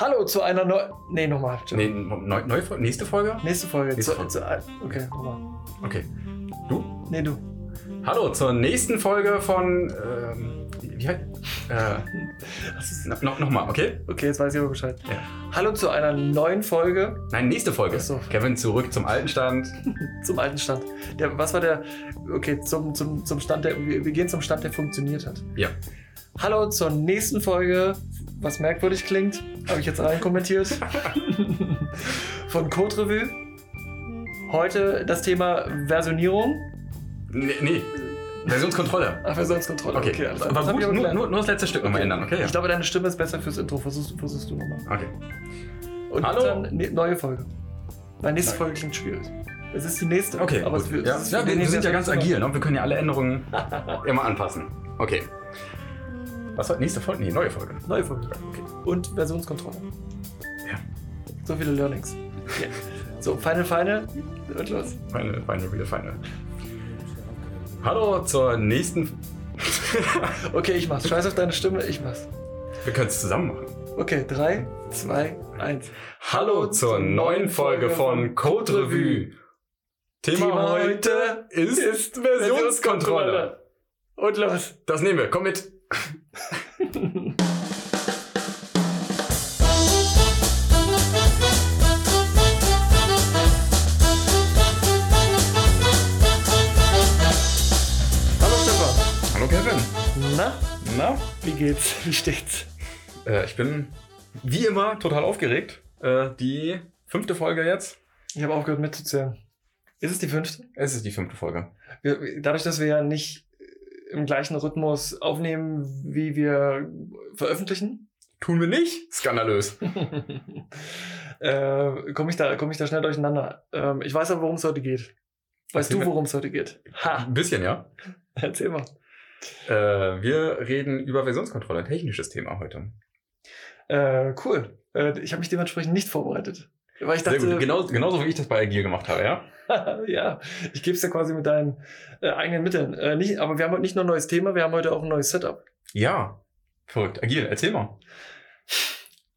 Hallo zu einer neuen. Nee, nochmal. Nee, neu, neu, nächste Folge? Nächste Folge. Nächste zu, Folge. Zu, okay, nochmal. Okay. Du? Nee, du. Hallo zur nächsten Folge von. Ähm, wie heißt. Äh, no, noch, noch mal, okay? okay, jetzt weiß ich aber Bescheid. Ja. Hallo zu einer neuen Folge Nein, nächste Folge. Ach so. Kevin zurück zum alten Stand. zum alten Stand. Der, was war der. Okay, zum, zum, zum Stand, der. Wir, wir gehen zum Stand, der funktioniert hat. Ja. Hallo zur nächsten Folge, was merkwürdig klingt, habe ich jetzt rein kommentiert. Von Code Revue. Heute das Thema Versionierung. Nee, nee. Versionskontrolle. Ach, Versionskontrolle. Okay, alles aber klar. Gut, nur, nur, nur das letzte Stück nochmal ändern, okay? Ja. Ich glaube, deine Stimme ist besser fürs Intro. Versuchst, versuchst du nochmal. Okay. Und Hallo? dann ne, neue Folge. Weil nächste. Folge klingt schwierig. Es ist die nächste. Okay, aber gut. es, wird- ja. es ja, wir, wir sind ja ganz agil, ne? Wir können ja alle Änderungen immer anpassen. Okay. Was war nächste Folge? Nee, neue Folge. Neue Folge. Okay. Und Versionskontrolle. Ja. So viele Learnings. Ja. So, Final Final. Und los. Final, final, real final. Hallo zur nächsten. Okay, ich mach's. Scheiß auf deine Stimme, ich mach's. wir können es zusammen machen. Okay, 3, 2, 1. Hallo zur neuen Folge von Code Revue. Thema, heute ist, Versionskontrolle. Und los. Das nehmen wir, komm mit. Hallo Stefan. Hallo Kevin. Na, Na? wie geht's? Wie steht's? Äh, ich bin wie immer total aufgeregt. Äh, die fünfte Folge jetzt. Ich habe aufgehört mitzuzählen. Ist es die fünfte? Es ist die fünfte Folge. Wir, dadurch, dass wir ja nicht im gleichen Rhythmus aufnehmen, wie wir veröffentlichen, Tun wir nicht? Skandalös. äh, komme ich, da- komm ich da schnell durcheinander. Ähm, ich weiß aber, worum es heute geht. Weißt Erzähl du, worum es heute geht? Ha, Ein bisschen, ja. erzähl mal. Äh, wir reden über Versionskontrolle, ein technisches Thema heute. Äh, cool. Äh, ich habe mich dementsprechend nicht vorbereitet. Weil ich dachte, Sehr gut. Genau, genauso wie ich das bei Agil gemacht habe, ja? ja, ich gebe es dir quasi mit deinen äh, eigenen Mitteln. Äh, nicht, aber wir haben heute nicht nur ein neues Thema, wir haben heute auch ein neues Setup. Ja. Verrückt. Agil, erzähl mal.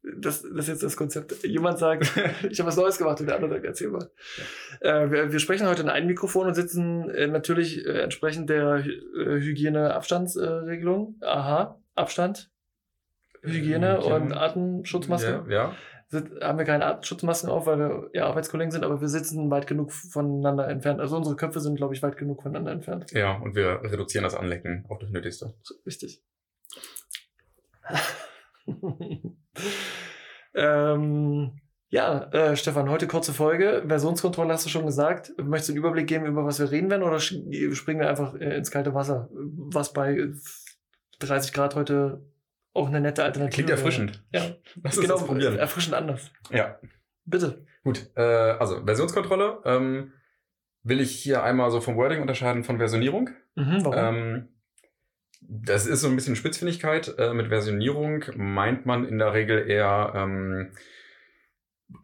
Das, das ist jetzt das Konzept. Jemand sagt, ich habe was Neues gemacht und der andere sagt, erzähl mal. Äh, wir, wir sprechen heute in einem Mikrofon und sitzen äh, natürlich äh, entsprechend der äh, Hygiene-Abstandsregelung. Aha, Abstand, Hygiene Hygiene. und Atemschutzmaske. Ja, ja. Sind, haben wir keine Atemschutzmasken auf, weil wir ja Arbeitskollegen sind, aber wir sitzen weit genug voneinander entfernt. Also unsere Köpfe sind, glaube ich, weit genug voneinander entfernt. Ja, und wir reduzieren das Anlecken auf das Nötigste. Richtig. ähm, ja, äh, Stefan, heute kurze Folge. Versionskontrolle hast du schon gesagt. Möchtest du einen Überblick geben, über was wir reden werden, oder springen wir einfach äh, ins kalte Wasser? Was bei 30 Grad heute auch eine nette Alternative Klingt erfrischend. Ja, Lass genau, das probieren. erfrischend anders. Ja. Bitte. Gut, äh, also Versionskontrolle ähm, will ich hier einmal so vom Wording unterscheiden von Versionierung. Mhm, warum? Ähm, das ist so ein bisschen Spitzfindigkeit. Äh, mit Versionierung meint man in der Regel eher, ähm,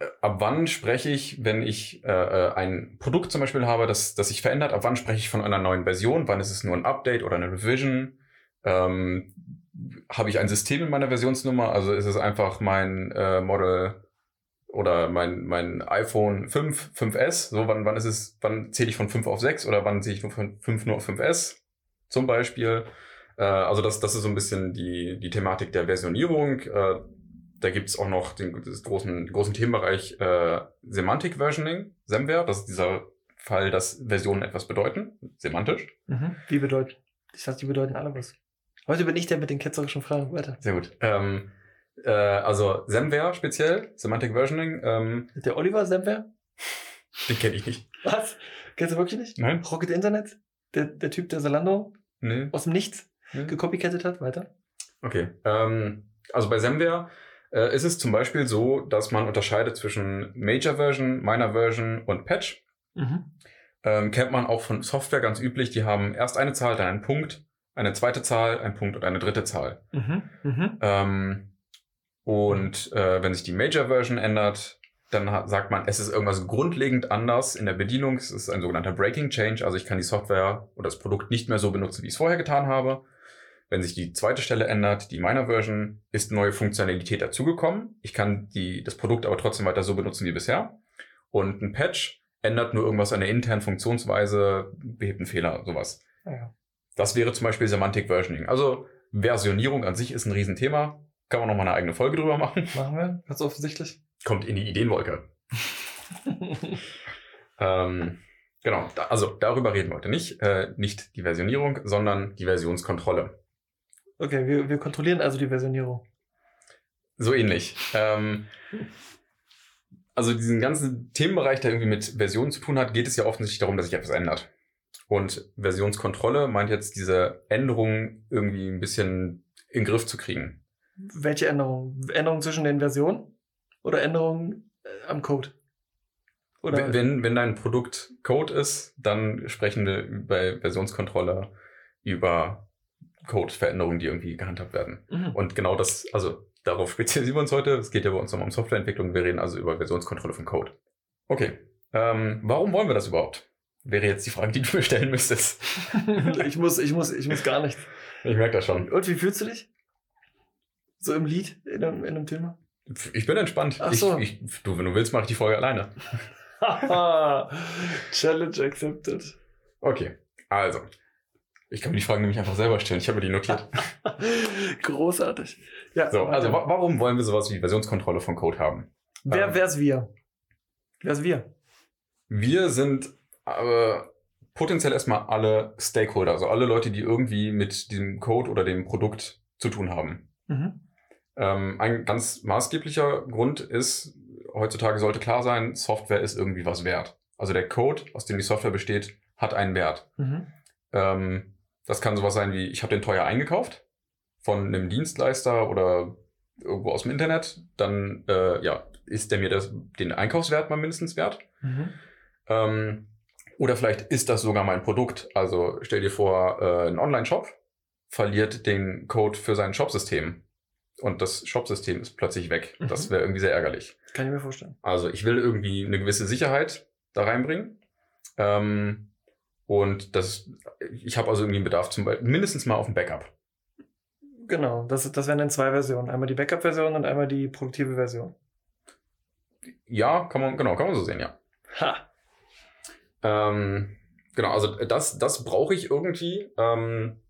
äh, ab wann spreche ich, wenn ich äh, äh, ein Produkt zum Beispiel habe, das, das sich verändert, ab wann spreche ich von einer neuen Version, wann ist es nur ein Update oder eine Revision? Ähm, habe ich ein System in meiner Versionsnummer? Also ist es einfach mein äh, Model oder mein, mein iPhone 5, 5S, so wann, wann ist es, wann zähle ich von 5 auf 6 oder wann zähle ich nur von 5 nur auf 5S zum Beispiel. Äh, also das, das ist so ein bisschen die, die Thematik der Versionierung. Äh, da gibt's auch noch den großen, großen Themenbereich äh, Semantic Versioning, SEMware. Das ist dieser Fall, dass Versionen etwas bedeuten, semantisch. Mhm. Wie bedeuten? Ich sag, die bedeuten alle was. Heute bin ich der mit den ketzerischen Fragen. Weiter. Sehr gut. Ähm, äh, also SEMware speziell, Semantic Versioning, ähm, Der Oliver Semper? den kenne ich nicht. Was? Kennst du wirklich nicht? Nein? Rocket Internet? Der, der Typ, der Zalando Nee. aus dem Nichts nee. gecopycattet hat? Weiter. Okay. Ähm, also bei SEMware äh, ist es zum Beispiel so, dass man unterscheidet zwischen Major Version, Minor Version und Patch. Mhm. Ähm, kennt man auch von Software ganz üblich. Die haben erst eine Zahl, dann einen Punkt, eine zweite Zahl, einen Punkt und eine dritte Zahl. Mhm. Mhm. Ähm, und äh, wenn sich die Major Version ändert, dann hat, sagt man, es ist irgendwas grundlegend anders in der Bedienung. Es ist ein sogenannter Breaking Change. Also ich kann die Software oder das Produkt nicht mehr so benutzen, wie ich es vorher getan habe. wenn sich die zweite Stelle ändert, die meiner Version, ist neue Funktionalität dazugekommen. Ich kann die, das Produkt aber trotzdem weiter so benutzen wie bisher. Und ein Patch ändert nur irgendwas an der internen Funktionsweise, behebt einen Fehler, sowas. Ja. Das wäre zum Beispiel Semantic Versioning. Also Versionierung an sich ist ein Riesenthema. Kann man noch mal eine eigene Folge drüber machen. Machen wir, ganz offensichtlich. Kommt in die Ideenwolke. ähm, genau, da, also darüber reden wir heute nicht. Äh, nicht die Versionierung, sondern die Versionskontrolle. Okay, wir, wir kontrollieren also die Versionierung. So ähnlich. Ähm, also diesen ganzen Themenbereich, der irgendwie mit Versionen zu tun hat, geht es ja offensichtlich darum, dass sich etwas ändert. Und Versionskontrolle meint jetzt diese Änderungen irgendwie ein bisschen in den Griff zu kriegen. Welche Änderungen? Änderungen zwischen den Versionen? Oder Änderungen äh, am Code? Oder Wenn, wenn dein Produkt Code ist, dann sprechen wir bei Versionskontrolle über Code-Veränderungen, die irgendwie gehandhabt werden. Mhm. Und genau das, also darauf spezialisieren wir uns heute. Es geht ja bei uns nochmal um Softwareentwicklung. Wir reden also über Versionskontrolle von Code. Okay. Ähm, warum wollen wir das überhaupt? Wäre jetzt die Frage, die du mir stellen müsstest. ich, muss, ich, muss, ich muss gar nichts. Ich merke das schon. Und wie fühlst du dich? So im Lied, in einem, in einem Thema? Ich bin entspannt. Ach so. Ich, ich, du, wenn du willst, mache ich die Folge alleine. Challenge accepted. Okay. Also. Ich kann mir die Fragen nämlich einfach selber stellen. Ich habe mir die notiert. Großartig. Ja, So, also wa warum wollen wir sowas wie Versionskontrolle von Code haben? Wer ähm, wär's wir? Wer's wir? Wir sind äh, potenziell erstmal alle Stakeholder, also alle Leute, die irgendwie mit diesem Code oder dem Produkt zu tun haben. Mhm. Ähm, ein ganz maßgeblicher Grund ist, heutzutage sollte klar sein, Software ist irgendwie was wert. Also der Code, aus dem die Software besteht, hat einen Wert. Mhm. Ähm, das kann sowas sein wie, ich habe den teuer eingekauft von einem Dienstleister oder irgendwo aus dem Internet, dann äh, ja, ist der mir das, den Einkaufswert mal mindestens wert. Mhm. Ähm, oder vielleicht ist das sogar mein Produkt. Also stell dir vor, äh, ein Online-Shop verliert den Code für sein Shopsystem. Und das Shopsystem ist plötzlich weg. Mhm. Das wäre irgendwie sehr ärgerlich. Kann ich mir vorstellen. Also ich will irgendwie eine gewisse Sicherheit da reinbringen. Ähm, und das, ich habe also irgendwie einen Bedarf zum Beispiel mindestens mal auf ein Backup. Genau, das, das wären dann zwei Versionen. Einmal die Backup-Version und einmal die produktive Version. Ja, kann man, genau, kann man so sehen, ja. Ha! Ähm, genau, also das, das brauche ich irgendwie. Ähm,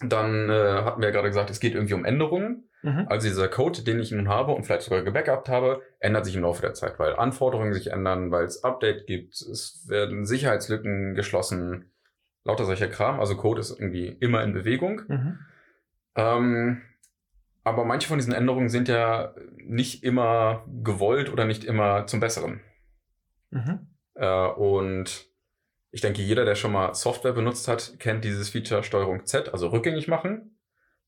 dann äh, hatten wir ja gerade gesagt, es geht irgendwie um Änderungen. Mhm. Also dieser Code, den ich nun habe und vielleicht sogar gebackupt habe, ändert sich im Laufe der Zeit, weil Anforderungen sich ändern, weil es Update gibt, es werden Sicherheitslücken geschlossen, lauter solcher Kram. Also Code ist irgendwie immer in Bewegung. Mhm. Ähm, aber manche von diesen Änderungen sind ja nicht immer gewollt oder nicht immer zum Besseren. Mhm. Äh, und ich denke, jeder, der schon mal Software benutzt hat, kennt dieses Feature Steuerung Z, also rückgängig machen.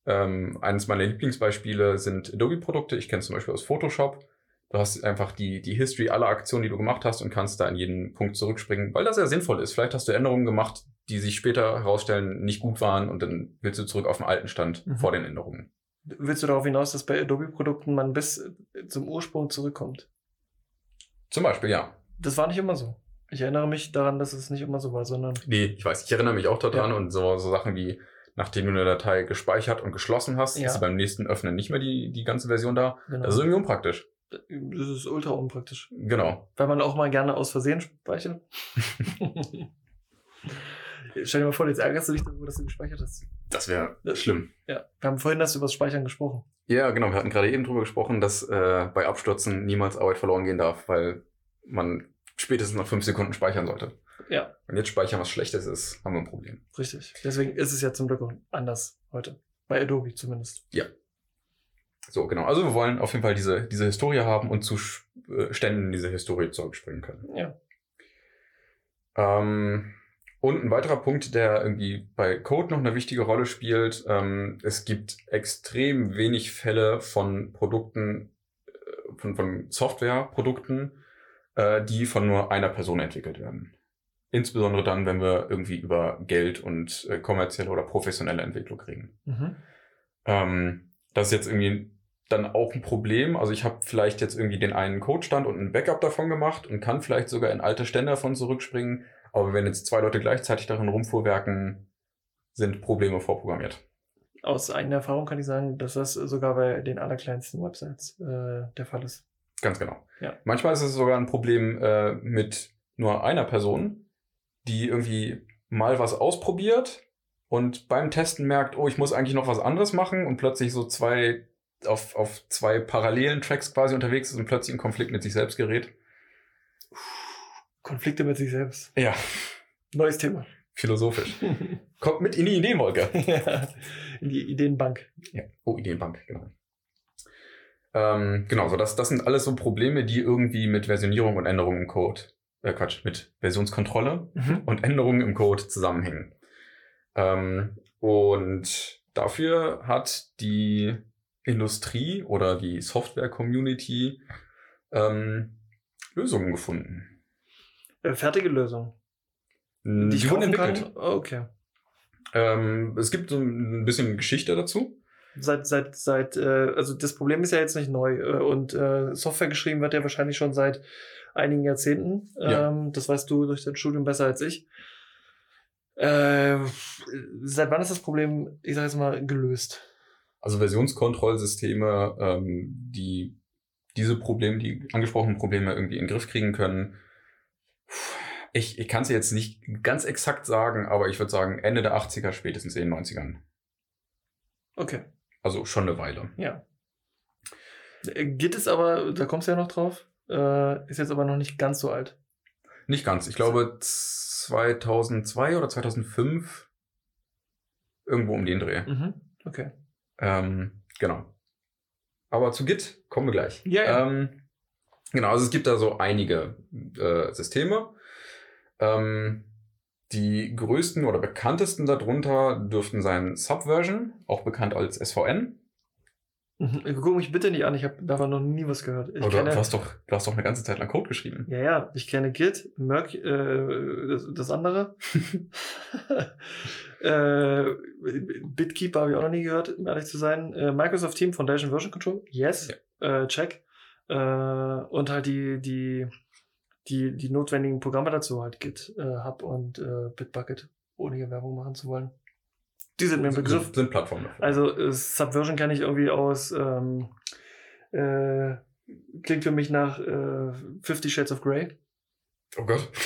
Ähm, eines meiner Lieblingsbeispiele sind Adobe-Produkte. Ich kenne zum Beispiel aus Photoshop. Du hast einfach die, die History aller Aktionen, die du gemacht hast und kannst da in jeden Punkt zurückspringen, weil das sehr sinnvoll ist. Vielleicht hast du Änderungen gemacht, die sich später herausstellen, nicht gut waren und dann willst du zurück auf den alten Stand Mhm. vor den Änderungen. Willst du darauf hinaus, dass bei Adobe-Produkten man bis zum Ursprung zurückkommt? Zum Beispiel, ja. Das war nicht immer so. Ich erinnere mich daran, dass es nicht immer so war, sondern Nee, ich weiß, ich erinnere mich auch daran Ja. und so, so Sachen wie, nachdem du eine Datei gespeichert und geschlossen hast, Ja. ist sie beim nächsten Öffnen nicht mehr die, die ganze Version da. genau. Das ist irgendwie unpraktisch. das ist ultra unpraktisch. Genau. Weil man auch mal gerne aus Versehen speichert. Stell dir mal vor, jetzt ärgerst du dich darüber, dass du gespeichert hast. Das wäre schlimm. Ja. Wir haben vorhin das über das Speichern gesprochen. Ja, genau. Wir hatten gerade eben drüber gesprochen, dass äh, bei Abstürzen niemals Arbeit verloren gehen darf, weil man spätestens nach fünf Sekunden speichern sollte. Ja. Wenn jetzt speichern was Schlechtes ist, haben wir ein Problem. Richtig. Deswegen ist es ja zum Glück auch anders heute. Bei Adobe zumindest. So, genau. Also wir wollen auf jeden Fall diese, diese Historie haben und zu äh, Ständen diese Historie zurückspringen können. Ja. Ähm, und ein weiterer Punkt, der irgendwie bei Code noch eine wichtige Rolle spielt, ähm, es gibt extrem wenig Fälle von Produkten, äh, von, von Softwareprodukten, äh, die von nur einer Person entwickelt werden. Insbesondere dann, wenn wir irgendwie über Geld und äh, kommerzielle oder professionelle Entwicklung reden. Mhm. Ähm, das ist jetzt irgendwie dann auch ein Problem. Also ich habe vielleicht jetzt irgendwie den einen Codestand und ein Backup davon gemacht und kann vielleicht sogar in alte Stände davon zurückspringen. Aber wenn jetzt zwei Leute gleichzeitig darin rumfuhrwerken, sind Probleme vorprogrammiert. aus eigener Erfahrung kann ich sagen, dass das sogar bei den allerkleinsten Websites äh, der Fall ist. Ganz genau. Ja. Manchmal ist es sogar ein Problem äh, mit nur einer Person, die irgendwie mal was ausprobiert und beim Testen merkt, oh, ich muss eigentlich noch was anderes machen und plötzlich so zwei auf, auf zwei parallelen Tracks quasi unterwegs ist und plötzlich in Konflikt mit sich selbst gerät. Konflikte mit sich selbst. Ja, Neues Thema. philosophisch. Kommt mit in die Ideenwolke. ja. In die Ideenbank. Ja. Oh, Ideenbank, genau. Ähm, genau, so das, das sind alles so Probleme, die irgendwie mit Versionierung und Änderungen im Code, äh Quatsch, mit Versionskontrolle Mhm. und Änderungen im Code zusammenhängen. Ähm, und dafür hat die Industrie oder die Software-Community ähm, Lösungen gefunden. Äh, fertige Lösung. Die, Die wurden entwickelt. kann. Oh, okay. Ähm, es gibt so ein bisschen Geschichte dazu. Seit, seit, seit, äh, also das Problem ist ja jetzt nicht neu äh, und äh, Software geschrieben wird ja wahrscheinlich schon seit einigen Jahrzehnten. Ja. Ähm, das weißt du durch dein Studium besser als ich. Äh, seit wann ist das Problem, ich sag jetzt mal, gelöst? Also Versionskontrollsysteme, ähm, die diese Probleme, die angesprochenen Probleme irgendwie in den Griff kriegen können. Ich, ich kann es jetzt nicht ganz exakt sagen, aber ich würde sagen Ende der 80er, spätestens in den 90ern. Okay, Also schon eine Weile. ja. Äh, Git ist aber, da kommst du ja noch drauf, äh, ist jetzt aber noch nicht ganz so alt. Nicht ganz. Ich glaube 2002 oder 2005 irgendwo um den Dreh. Mhm. Okay. Ähm, genau. Aber zu Git kommen wir gleich. Ja, ja. Ähm, genau, also es gibt da so einige äh, Systeme. Ähm, die größten oder bekanntesten darunter dürften sein Subversion, auch bekannt als SVN. Mhm. Guck mich bitte nicht an, ich habe davon noch nie was gehört. Ich Aber du, kenne, du, hast doch, du hast doch eine ganze Zeit lang Code geschrieben. Ja, ja, ich kenne Git, Merc, äh, das, das andere. äh, Bitkeeper habe ich auch noch nie gehört, um ehrlich zu sein. Äh, Microsoft Team Foundation Version Control, yes, äh, check. Äh, und halt die, die, die, die notwendigen Programme dazu, halt Git, äh, Hub und äh, Bitbucket, ohne hier Werbung machen zu wollen. Die sind mir ein Begriff. Sind, sind Plattformen dafür. Also äh, Subversion kann ich irgendwie aus ähm, äh, klingt für mich nach äh, Fifty Shades of Grey. Oh Gott.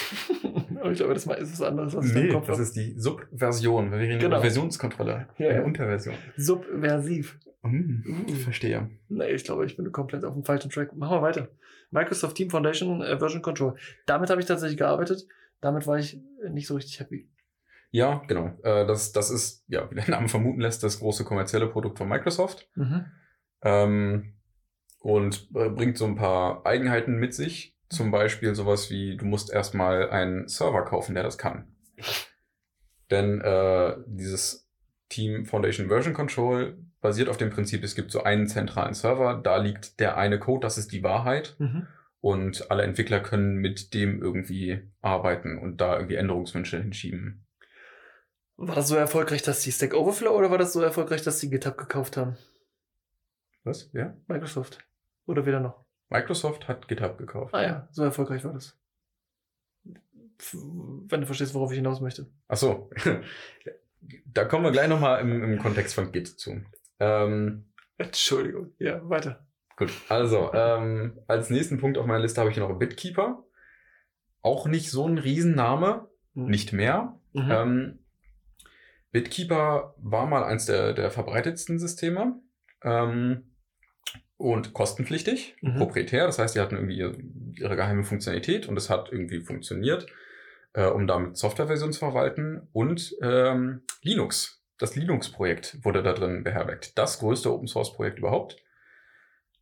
Ich glaube, das ist was anderes, was ich im Nee, Kopf das habe. ist die Subversion. Wir reden Genau. über Versionskontrolle. Ja, eine ja. Unterversion. Subversiv. Hm, Uh. Verstehe. Nee, ich glaube, ich bin komplett auf dem falschen Track. Machen wir weiter. Microsoft Team Foundation äh, Version Control. Damit habe ich tatsächlich gearbeitet. Damit war ich äh, nicht so richtig happy. Ja, genau. Äh, das, das ist, ja, wie der Name vermuten lässt, das große kommerzielle Produkt von Microsoft. Mhm. Ähm, und äh, bringt so ein paar Eigenheiten mit sich. Zum Beispiel sowas wie, du musst erstmal einen Server kaufen, der das kann. Denn äh, dieses Team Foundation Version Control basiert auf dem Prinzip, es gibt so einen zentralen Server, da liegt der eine Code, das ist die Wahrheit. Mhm. Und alle Entwickler können mit dem irgendwie arbeiten und da irgendwie Änderungswünsche hinschieben. War das so erfolgreich, dass die Stack Overflow oder war das so erfolgreich, dass die GitHub gekauft haben? Was? Ja? Microsoft. Oder weder noch? Microsoft hat GitHub gekauft. Ah ja, so erfolgreich war das. Wenn du verstehst, worauf ich hinaus möchte. Ach so. da kommen wir gleich nochmal im, im Kontext von Git zu. Ähm, Entschuldigung. Ja, weiter. gut, also ähm, als nächsten Punkt auf meiner Liste habe ich noch Bitkeeper. Auch nicht so ein Riesenname, nicht mehr. Mhm. Ähm, Bitkeeper war mal eins der, der verbreitetsten Systeme ähm, und kostenpflichtig, Mhm. proprietär. Das heißt, die hatten irgendwie ihre, ihre geheime Funktionalität und es hat irgendwie funktioniert, äh, um damit Softwareversion zu verwalten. Und ähm, Linux, das Linux-Projekt wurde da drin beherbergt. Das größte Open-Source-Projekt überhaupt.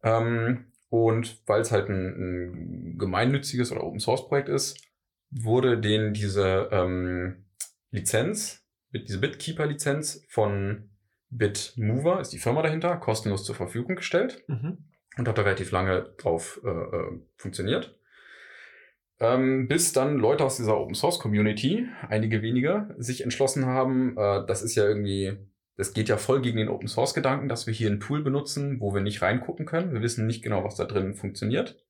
Ähm, und weil es halt ein, ein gemeinnütziges oder Open-Source-Projekt ist, wurde denen diese ähm, Lizenz, diese Bitkeeper-Lizenz von Bitmover, ist die Firma dahinter, kostenlos zur Verfügung gestellt Mhm. und hat da relativ lange drauf äh, äh, funktioniert. Ähm, bis dann Leute aus dieser Open Source Community, einige wenige, sich entschlossen haben, äh, das ist ja irgendwie, das geht ja voll gegen den Open Source Gedanken, dass wir hier ein Tool benutzen, wo wir nicht reingucken können. Wir wissen nicht genau, was da drin funktioniert.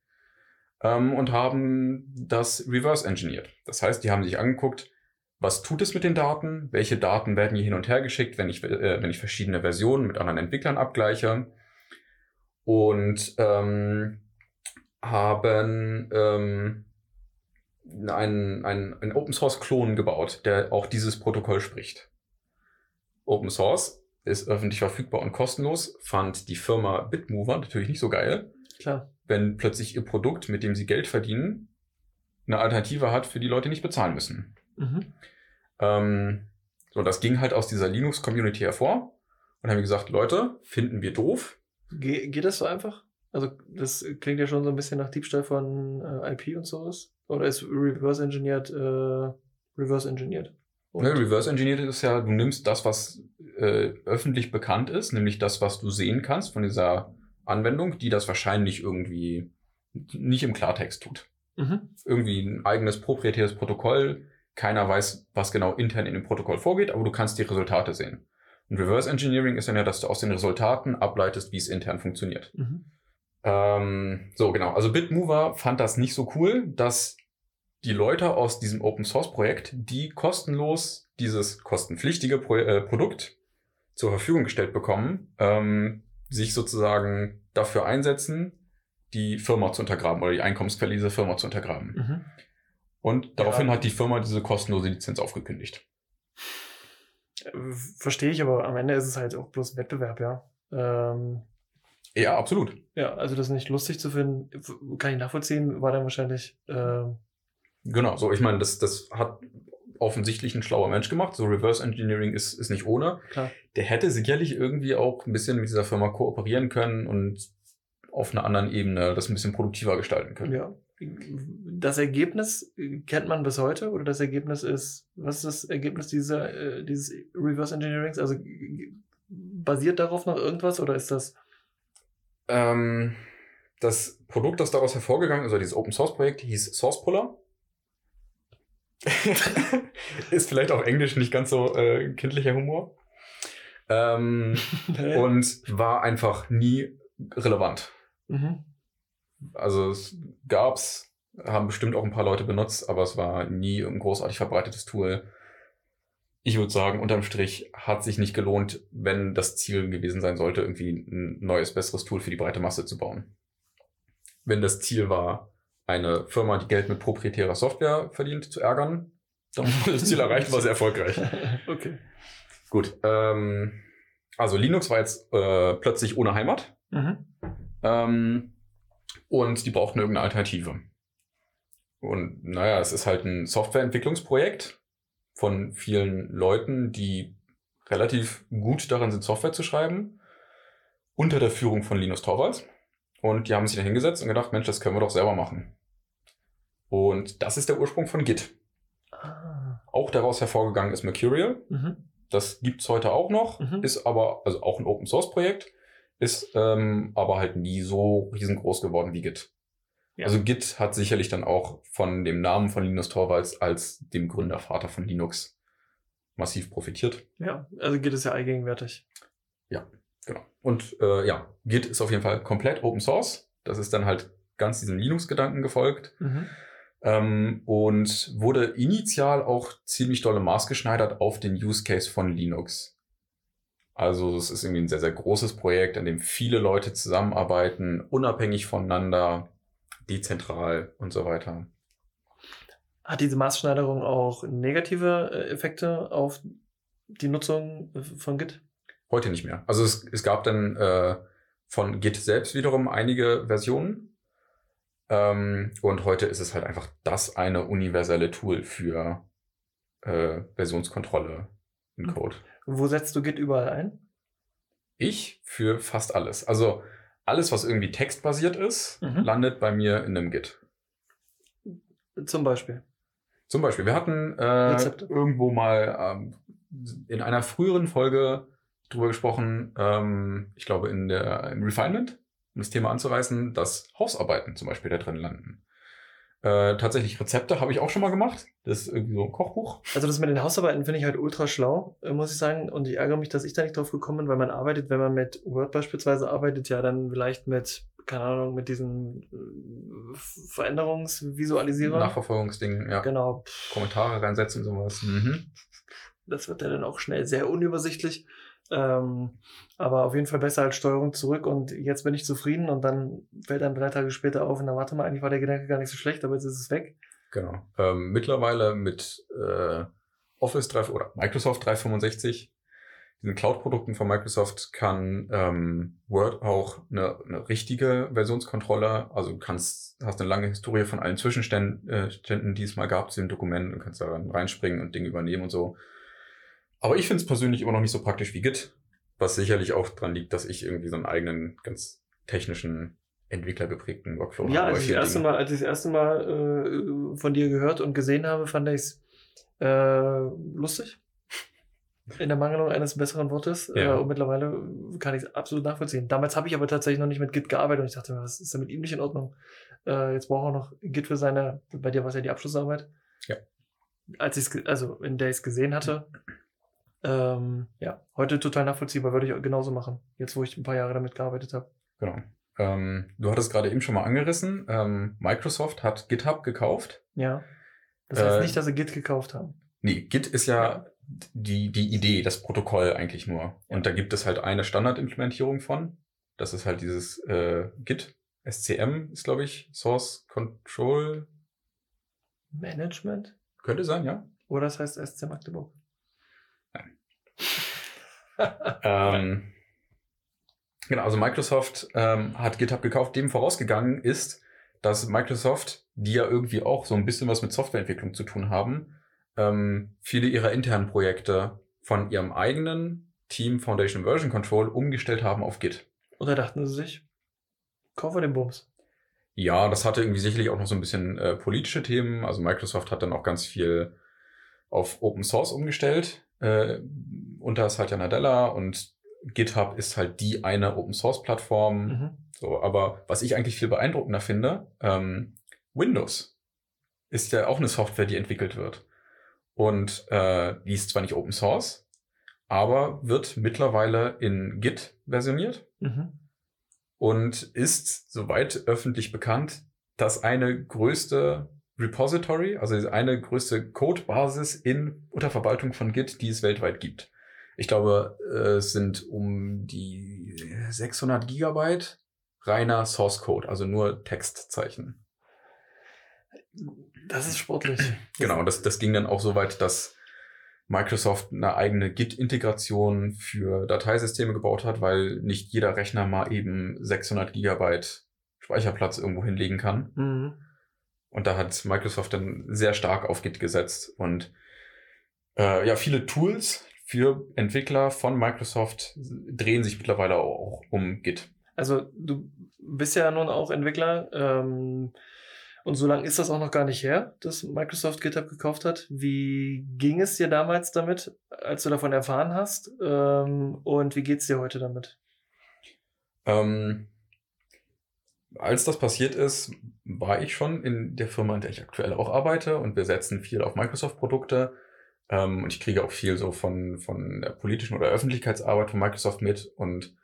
Ähm, und haben das reverse engineert. Das heißt, die haben sich angeguckt, was tut es mit den Daten? Welche Daten werden hier hin und her geschickt, wenn ich, äh, wenn ich verschiedene Versionen mit anderen Entwicklern abgleiche? Und ähm, haben ähm, einen, einen, einen Open Source Klon gebaut, der auch dieses Protokoll spricht. Open Source ist öffentlich verfügbar und kostenlos, fand die Firma Bitmover natürlich nicht so geil. Klar. Wenn plötzlich ihr Produkt, mit dem sie Geld verdienen, eine Alternative hat, für die Leute nicht bezahlen müssen. Mhm. Ähm, so, das ging halt aus dieser Linux-Community hervor und haben gesagt, Leute, finden wir doof. Ge geht das so einfach? Also, das klingt ja schon so ein bisschen nach Diebstahl von äh, IP und sowas. Oder ist reverse engineert, äh, reverse engineert? Ne, reverse engineert ist ja, du nimmst das, was äh, öffentlich bekannt ist, nämlich das, was du sehen kannst von dieser Anwendung, die das wahrscheinlich irgendwie nicht im Klartext tut. Mhm. Irgendwie ein eigenes proprietäres Protokoll. Keiner weiß, was genau intern in dem Protokoll vorgeht, aber du kannst die Resultate sehen. Und Reverse Engineering ist dann ja, dass du aus den Resultaten ableitest, wie es intern funktioniert. Mhm. Ähm, so, genau. Also Bitmover fand das nicht so cool, dass die Leute aus diesem Open Source Projekt, die kostenlos dieses kostenpflichtige Pro äh, Produkt zur Verfügung gestellt bekommen, ähm, sich sozusagen dafür einsetzen, die Firma zu untergraben oder die Einkommensquelle dieser Firma zu untergraben. Mhm. Und daraufhin Ja. hat die Firma diese kostenlose Lizenz aufgekündigt. Äh, Verstehe ich, aber am Ende ist es halt auch bloß Wettbewerb, ja. Ähm, Ja, absolut. ja, also das nicht lustig zu finden, kann ich nachvollziehen, war dann wahrscheinlich, ähm, Genau, so ich meine, das, das hat offensichtlich ein schlauer Mensch gemacht. So Reverse Engineering ist, ist nicht ohne. klar. Der hätte sicherlich irgendwie auch ein bisschen mit dieser Firma kooperieren können und auf einer anderen Ebene das ein bisschen produktiver gestalten können. Ja. Das Ergebnis äh, kennt man bis heute oder das Ergebnis ist, was ist das Ergebnis dieser, äh, dieses Reverse Engineerings? Also basiert darauf noch irgendwas oder ist das Ähm, das Produkt, das daraus hervorgegangen ist, also dieses Open Source Projekt, hieß Source Puller. ist vielleicht auf Englisch nicht ganz so äh, kindlicher Humor. Ähm, und war einfach nie relevant. mhm. Also es gab's, haben bestimmt auch ein paar Leute benutzt, aber es war nie ein großartig verbreitetes Tool. Ich würde sagen, unterm Strich hat sich nicht gelohnt, wenn das Ziel gewesen sein sollte, irgendwie ein neues, besseres Tool für die breite Masse zu bauen. Wenn das Ziel war, eine Firma, die Geld mit proprietärer Software verdient, zu ärgern, dann wurde das Ziel erreicht, war sehr erfolgreich. okay. Gut, ähm, also Linux war jetzt äh, plötzlich ohne Heimat. Mhm. Ähm, und die brauchten irgendeine Alternative. Und naja, es ist halt ein Softwareentwicklungsprojekt von vielen Leuten, die relativ gut darin sind, Software zu schreiben, unter der Führung von Linus Torvalds. Und die haben sich dann hingesetzt und gedacht, Mensch, das können wir doch selber machen. Und das ist der Ursprung von Git. Ah. Auch daraus hervorgegangen ist Mercurial. Mhm. Das gibt's heute auch noch, Mhm. ist aber, also auch ein Open Source Projekt, ist ähm, aber halt nie so riesengroß geworden wie Git. Ja. Also Git hat sicherlich dann auch von dem Namen von Linus Torvalds als dem Gründervater von Linux massiv profitiert. Ja, also geht es ja allgegenwärtig. Genau. Und äh, ja, Git ist auf jeden Fall komplett Open Source. Das ist dann halt ganz diesem Linux-Gedanken gefolgt. Mhm. Ähm, und wurde initial auch ziemlich dolle maßgeschneidert auf den Use Case von Linux. Also es ist irgendwie ein sehr, sehr großes Projekt, an dem viele Leute zusammenarbeiten, unabhängig voneinander, dezentral und so weiter. Hat diese Maßschneiderung auch negative äh, Effekte auf die Nutzung äh, von Git? Heute nicht mehr. Also es, es gab dann äh, von Git selbst wiederum einige Versionen. Ähm, und heute ist es halt einfach das eine universelle Tool für äh, Versionskontrolle in Mhm. Wo setzt du Git überall ein? Ich für fast alles. Also alles, was irgendwie textbasiert ist, Mhm. landet bei mir in einem Git. Zum Beispiel. Zum Beispiel, wir hatten äh, irgendwo mal ähm, in einer früheren Folge drüber gesprochen, ähm, ich glaube in der im Refinement, um das Thema anzureißen, dass Hausarbeiten zum Beispiel da drin landen. Äh, tatsächlich Rezepte habe ich auch schon mal gemacht. Das ist irgendwie so ein Kochbuch. Also das mit den Hausarbeiten finde ich halt ultra schlau, äh, muss ich sagen. Und ich ärgere mich, dass ich da nicht drauf gekommen bin, weil man arbeitet, wenn man mit Word beispielsweise arbeitet, ja dann vielleicht mit keine Ahnung, mit diesen äh, Veränderungsvisualisierern. Nachverfolgungsding, ja. Genau. Kommentare reinsetzen und sowas. Mhm. Das wird ja dann auch schnell sehr unübersichtlich. Ähm, aber auf jeden Fall besser als Steuerung zurück und jetzt bin ich zufrieden und dann fällt dann drei Tage später auf und dann warte mal, eigentlich war der Gedanke gar nicht so schlecht, aber jetzt ist es weg. Genau. Ähm, mittlerweile mit äh, Office 3 oder Microsoft 365, diesen Cloud-Produkten von Microsoft, kann ähm, Word auch eine, eine richtige Versionskontrolle, also du kannst, hast eine lange Historie von allen Zwischenständen, äh, Ständen, die es mal gab zu dem Dokument und kannst da reinspringen und Dinge übernehmen und so. Aber ich finde es persönlich immer noch nicht so praktisch wie Git, was sicherlich auch dran liegt, dass ich irgendwie so einen eigenen, ganz technischen, entwicklergeprägten Workflow Ja, habe. als ich, das erste. Mal, als ich das erste Mal äh, von dir gehört und gesehen habe, fand ich es äh, lustig. In der Mangelung eines besseren Wortes. Ja. Äh, und mittlerweile kann ich es absolut nachvollziehen. Damals habe ich aber tatsächlich noch nicht mit Git gearbeitet und ich dachte mir, was ist denn mit ihm nicht in Ordnung? Äh, jetzt braucht er noch Git für seine, bei dir war es ja die Abschlussarbeit. Ja. Als ich es, also in der ich es gesehen hatte. Ähm, ja, heute total nachvollziehbar, würde ich genauso machen. Jetzt, wo ich ein paar Jahre damit gearbeitet habe. Genau. Ähm, du hattest gerade eben schon mal angerissen, ähm, Microsoft hat GitHub gekauft. Ja. Das heißt Äh, nicht, dass sie Git gekauft haben. Nee, Git ist ja, Die, die Idee, das Protokoll eigentlich nur. Und da gibt es halt eine Standardimplementierung von. Das ist halt dieses äh, Git. SCM ist, glaube ich, Source Control. Management? Könnte sein, ja. Oder das heißt SC Magdeburg? Ähm, genau, also Microsoft ähm, hat GitHub gekauft. Dem vorausgegangen ist, dass Microsoft, die ja irgendwie auch so ein bisschen was mit Softwareentwicklung zu tun haben, ähm, viele ihrer internen Projekte von ihrem eigenen Team Foundation Version Control umgestellt haben auf Git. Oder dachten sie sich, kaufen wir den Bums. Ja, das hatte irgendwie sicherlich auch noch so ein bisschen äh, politische Themen. Also Microsoft hat dann auch ganz viel auf Open Source umgestellt. Äh, unter Satya Nadella und GitHub ist halt die eine Open Source Plattform. Mhm. So, aber was ich eigentlich viel beeindruckender finde, ähm, Windows ist ja auch eine Software, die entwickelt wird. Und äh, die ist zwar nicht Open Source, aber wird mittlerweile in Git versioniert Mhm. und ist, soweit öffentlich bekannt, das eine größte Repository, also eine größte Codebasis in unter Verwaltung von Git, die es weltweit gibt. Ich glaube, äh, es sind um die 600 Gigabyte reiner Source Code, also nur Textzeichen. Das ist sportlich. Genau, das, das ging dann auch so weit, dass Microsoft eine eigene Git-Integration für Dateisysteme gebaut hat, weil nicht jeder Rechner mal eben 600 Gigabyte Speicherplatz irgendwo hinlegen kann. Mhm. Und da hat Microsoft dann sehr stark auf Git gesetzt. Und äh, ja, viele Tools für Entwickler von Microsoft drehen sich mittlerweile auch um Git. Also du bist ja nun auch Entwickler ähm, und so lange ist das auch noch gar nicht her, dass Microsoft GitHub gekauft hat. Wie ging es dir damals damit, als du davon erfahren hast? Ähm, und wie geht's dir heute damit? Ähm, als das passiert ist, war ich schon in der Firma, in der ich aktuell auch arbeite und wir setzen viel auf Microsoft-Produkte. Ähm, und ich kriege auch viel so von, von der politischen oder Öffentlichkeitsarbeit von Microsoft mit und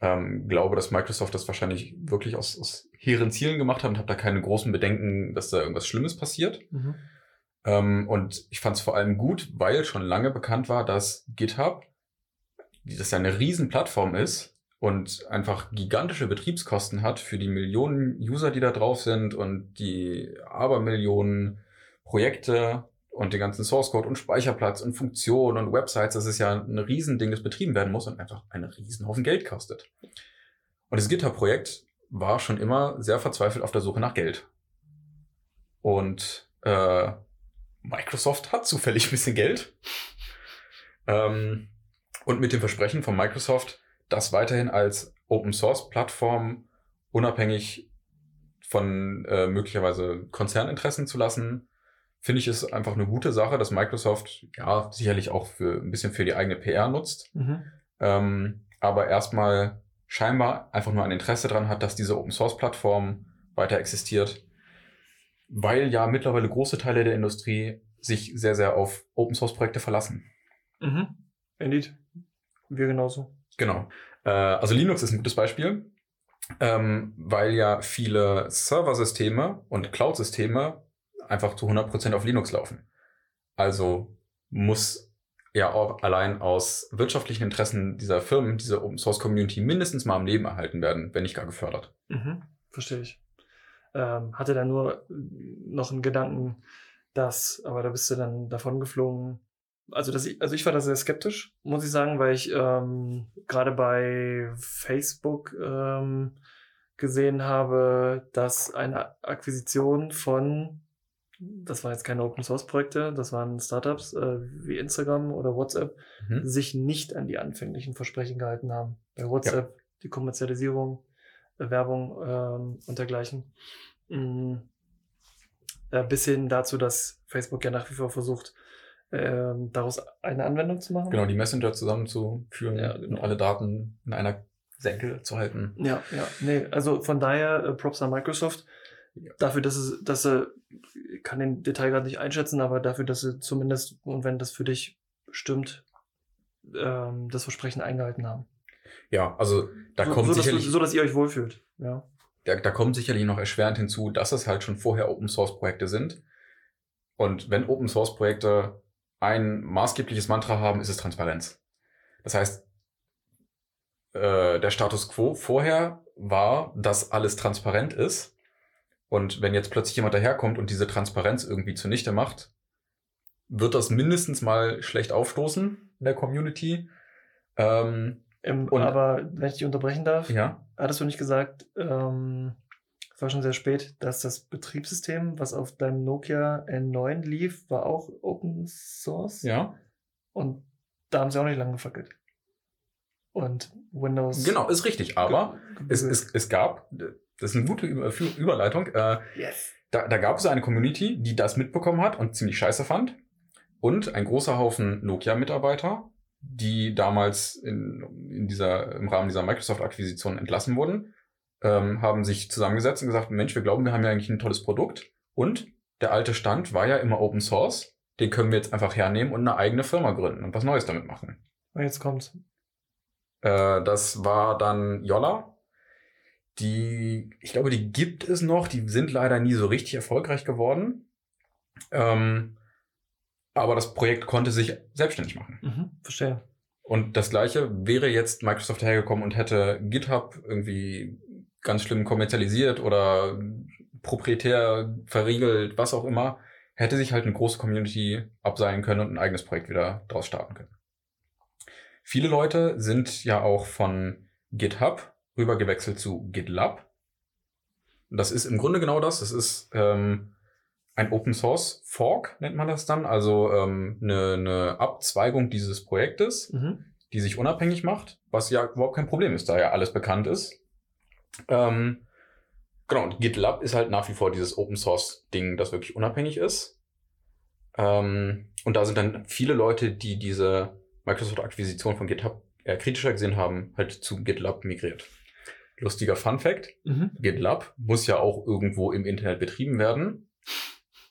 ähm, glaube, dass Microsoft das wahrscheinlich wirklich aus, aus hehren Zielen gemacht hat und habe da keine großen Bedenken, dass da irgendwas Schlimmes passiert. Mhm. Ähm, und ich fand es vor allem gut, weil schon lange bekannt war, dass GitHub, das ja eine riesen Plattform ist und einfach gigantische Betriebskosten hat für die Millionen User, die da drauf sind und die Abermillionen Projekte und den ganzen Source Code und Speicherplatz und Funktionen und Websites. Das ist ja ein Riesending, das betrieben werden muss und einfach einen Riesenhaufen Geld kostet. Und das GitHub-Projekt war schon immer sehr verzweifelt auf der Suche nach Geld. Und äh, Microsoft hat zufällig ein bisschen Geld. Ähm, und mit dem Versprechen von Microsoft, das weiterhin als Open Source Plattform unabhängig von äh, möglicherweise Konzerninteressen zu lassen, finde ich es einfach eine gute Sache, dass Microsoft ja sicherlich auch für ein bisschen für die eigene PR nutzt, Mhm. ähm, aber erstmal scheinbar einfach nur ein Interesse daran hat, dass diese Open Source Plattform weiter existiert, weil ja mittlerweile große Teile der Industrie sich sehr, sehr auf Open Source Projekte verlassen. Mhm. Indeed. Wir genauso. Genau. Äh, also Linux ist ein gutes Beispiel. ähm, weil ja viele Serversysteme und Cloud-Systeme einfach zu 100% auf Linux laufen. Also muss ja auch allein aus wirtschaftlichen Interessen dieser Firmen diese Open Source Community mindestens mal am Leben erhalten werden, wenn nicht gar gefördert. Mhm, verstehe ich. Ähm, hatte da nur noch einen Gedanken, dass, aber da bist du dann davon geflogen. Also, das, also ich war da sehr skeptisch, muss ich sagen, weil ich ähm, gerade bei Facebook ähm, gesehen habe, dass eine Akquisition von das waren jetzt keine Open Source Projekte, das waren Startups äh, wie Instagram oder WhatsApp, mhm. sich nicht an die anfänglichen Versprechen gehalten haben. Bei WhatsApp ja. die Kommerzialisierung, äh, Werbung ähm, und dergleichen. Mhm. Äh, bis hin dazu, dass Facebook ja nach wie vor versucht, ähm, daraus eine Anwendung zu machen. Genau, die Messenger zusammenzuführen ja, genau. und alle Daten in einer Senkel zu halten. Ja, ja, nee, also von daher äh, Props an Microsoft dafür, dass es, dass er, ich kann den Detail gerade nicht einschätzen, aber dafür, dass sie zumindest, und wenn das für dich stimmt, ähm, das Versprechen eingehalten haben. Ja, also da so, kommt so, sicherlich. Dass, so, dass ihr euch wohlfühlt, ja. Da, da kommt sicherlich noch erschwerend hinzu, dass es halt schon vorher Open Source Projekte sind. Und wenn Open Source Projekte ein maßgebliches Mantra haben, ist es Transparenz. Das heißt, äh, der Status quo vorher war, dass alles transparent ist und wenn jetzt plötzlich jemand daherkommt und diese Transparenz irgendwie zunichte macht, wird das mindestens mal schlecht aufstoßen in der Community. Ähm, ähm, aber wenn ich dich unterbrechen darf, ja? hattest du nicht gesagt, ähm, es war schon sehr spät, dass das Betriebssystem, was auf deinem Nokia N9 lief, war auch Open Source? Ja. Und da haben sie auch nicht lange gefackelt. Und Windows. Genau, ist richtig. Aber es, es, es gab das ist eine gute Über Überleitung. Äh, yes. Da, da gab es eine Community, die das mitbekommen hat und ziemlich scheiße fand. Und ein großer Haufen Nokia-Mitarbeiter, die damals in, in dieser, im Rahmen dieser Microsoft-Akquisition entlassen wurden, ähm, haben sich zusammengesetzt und gesagt, Mensch, wir glauben, wir haben ja eigentlich ein tolles Produkt. Und der alte Stand war ja immer Open Source. Den können wir jetzt einfach hernehmen und eine eigene Firma gründen und was Neues damit machen. Und jetzt kommt's. Äh, das war dann Yolla, die, ich glaube, die gibt es noch. Die sind leider nie so richtig erfolgreich geworden. Ähm, aber das Projekt konnte sich selbstständig machen. Mhm, verstehe. Und das gleiche wäre jetzt Microsoft hergekommen und hätte GitHub irgendwie ganz schlimm kommerzialisiert oder proprietär verriegelt, was auch immer, hätte sich halt eine große Community abseilen können und ein eigenes Projekt wieder draus starten können. Viele Leute sind ja auch von GitHub rüber gewechselt zu GitLab. Das ist im Grunde genau das. Das ist ähm, ein Open Source Fork, nennt man das dann. Also ähm, eine, eine Abzweigung dieses Projektes, mhm. die sich unabhängig macht, was ja überhaupt kein Problem ist, da ja alles bekannt ist. Ähm, genau, und GitLab ist halt nach wie vor dieses Open Source Ding, das wirklich unabhängig ist. Ähm, und da sind dann viele Leute, die diese Microsoft-Akquisition von GitHub eher kritischer gesehen haben, halt zu GitLab migriert. Lustiger Fun Fact. Mhm. GitLab muss ja auch irgendwo im Internet betrieben werden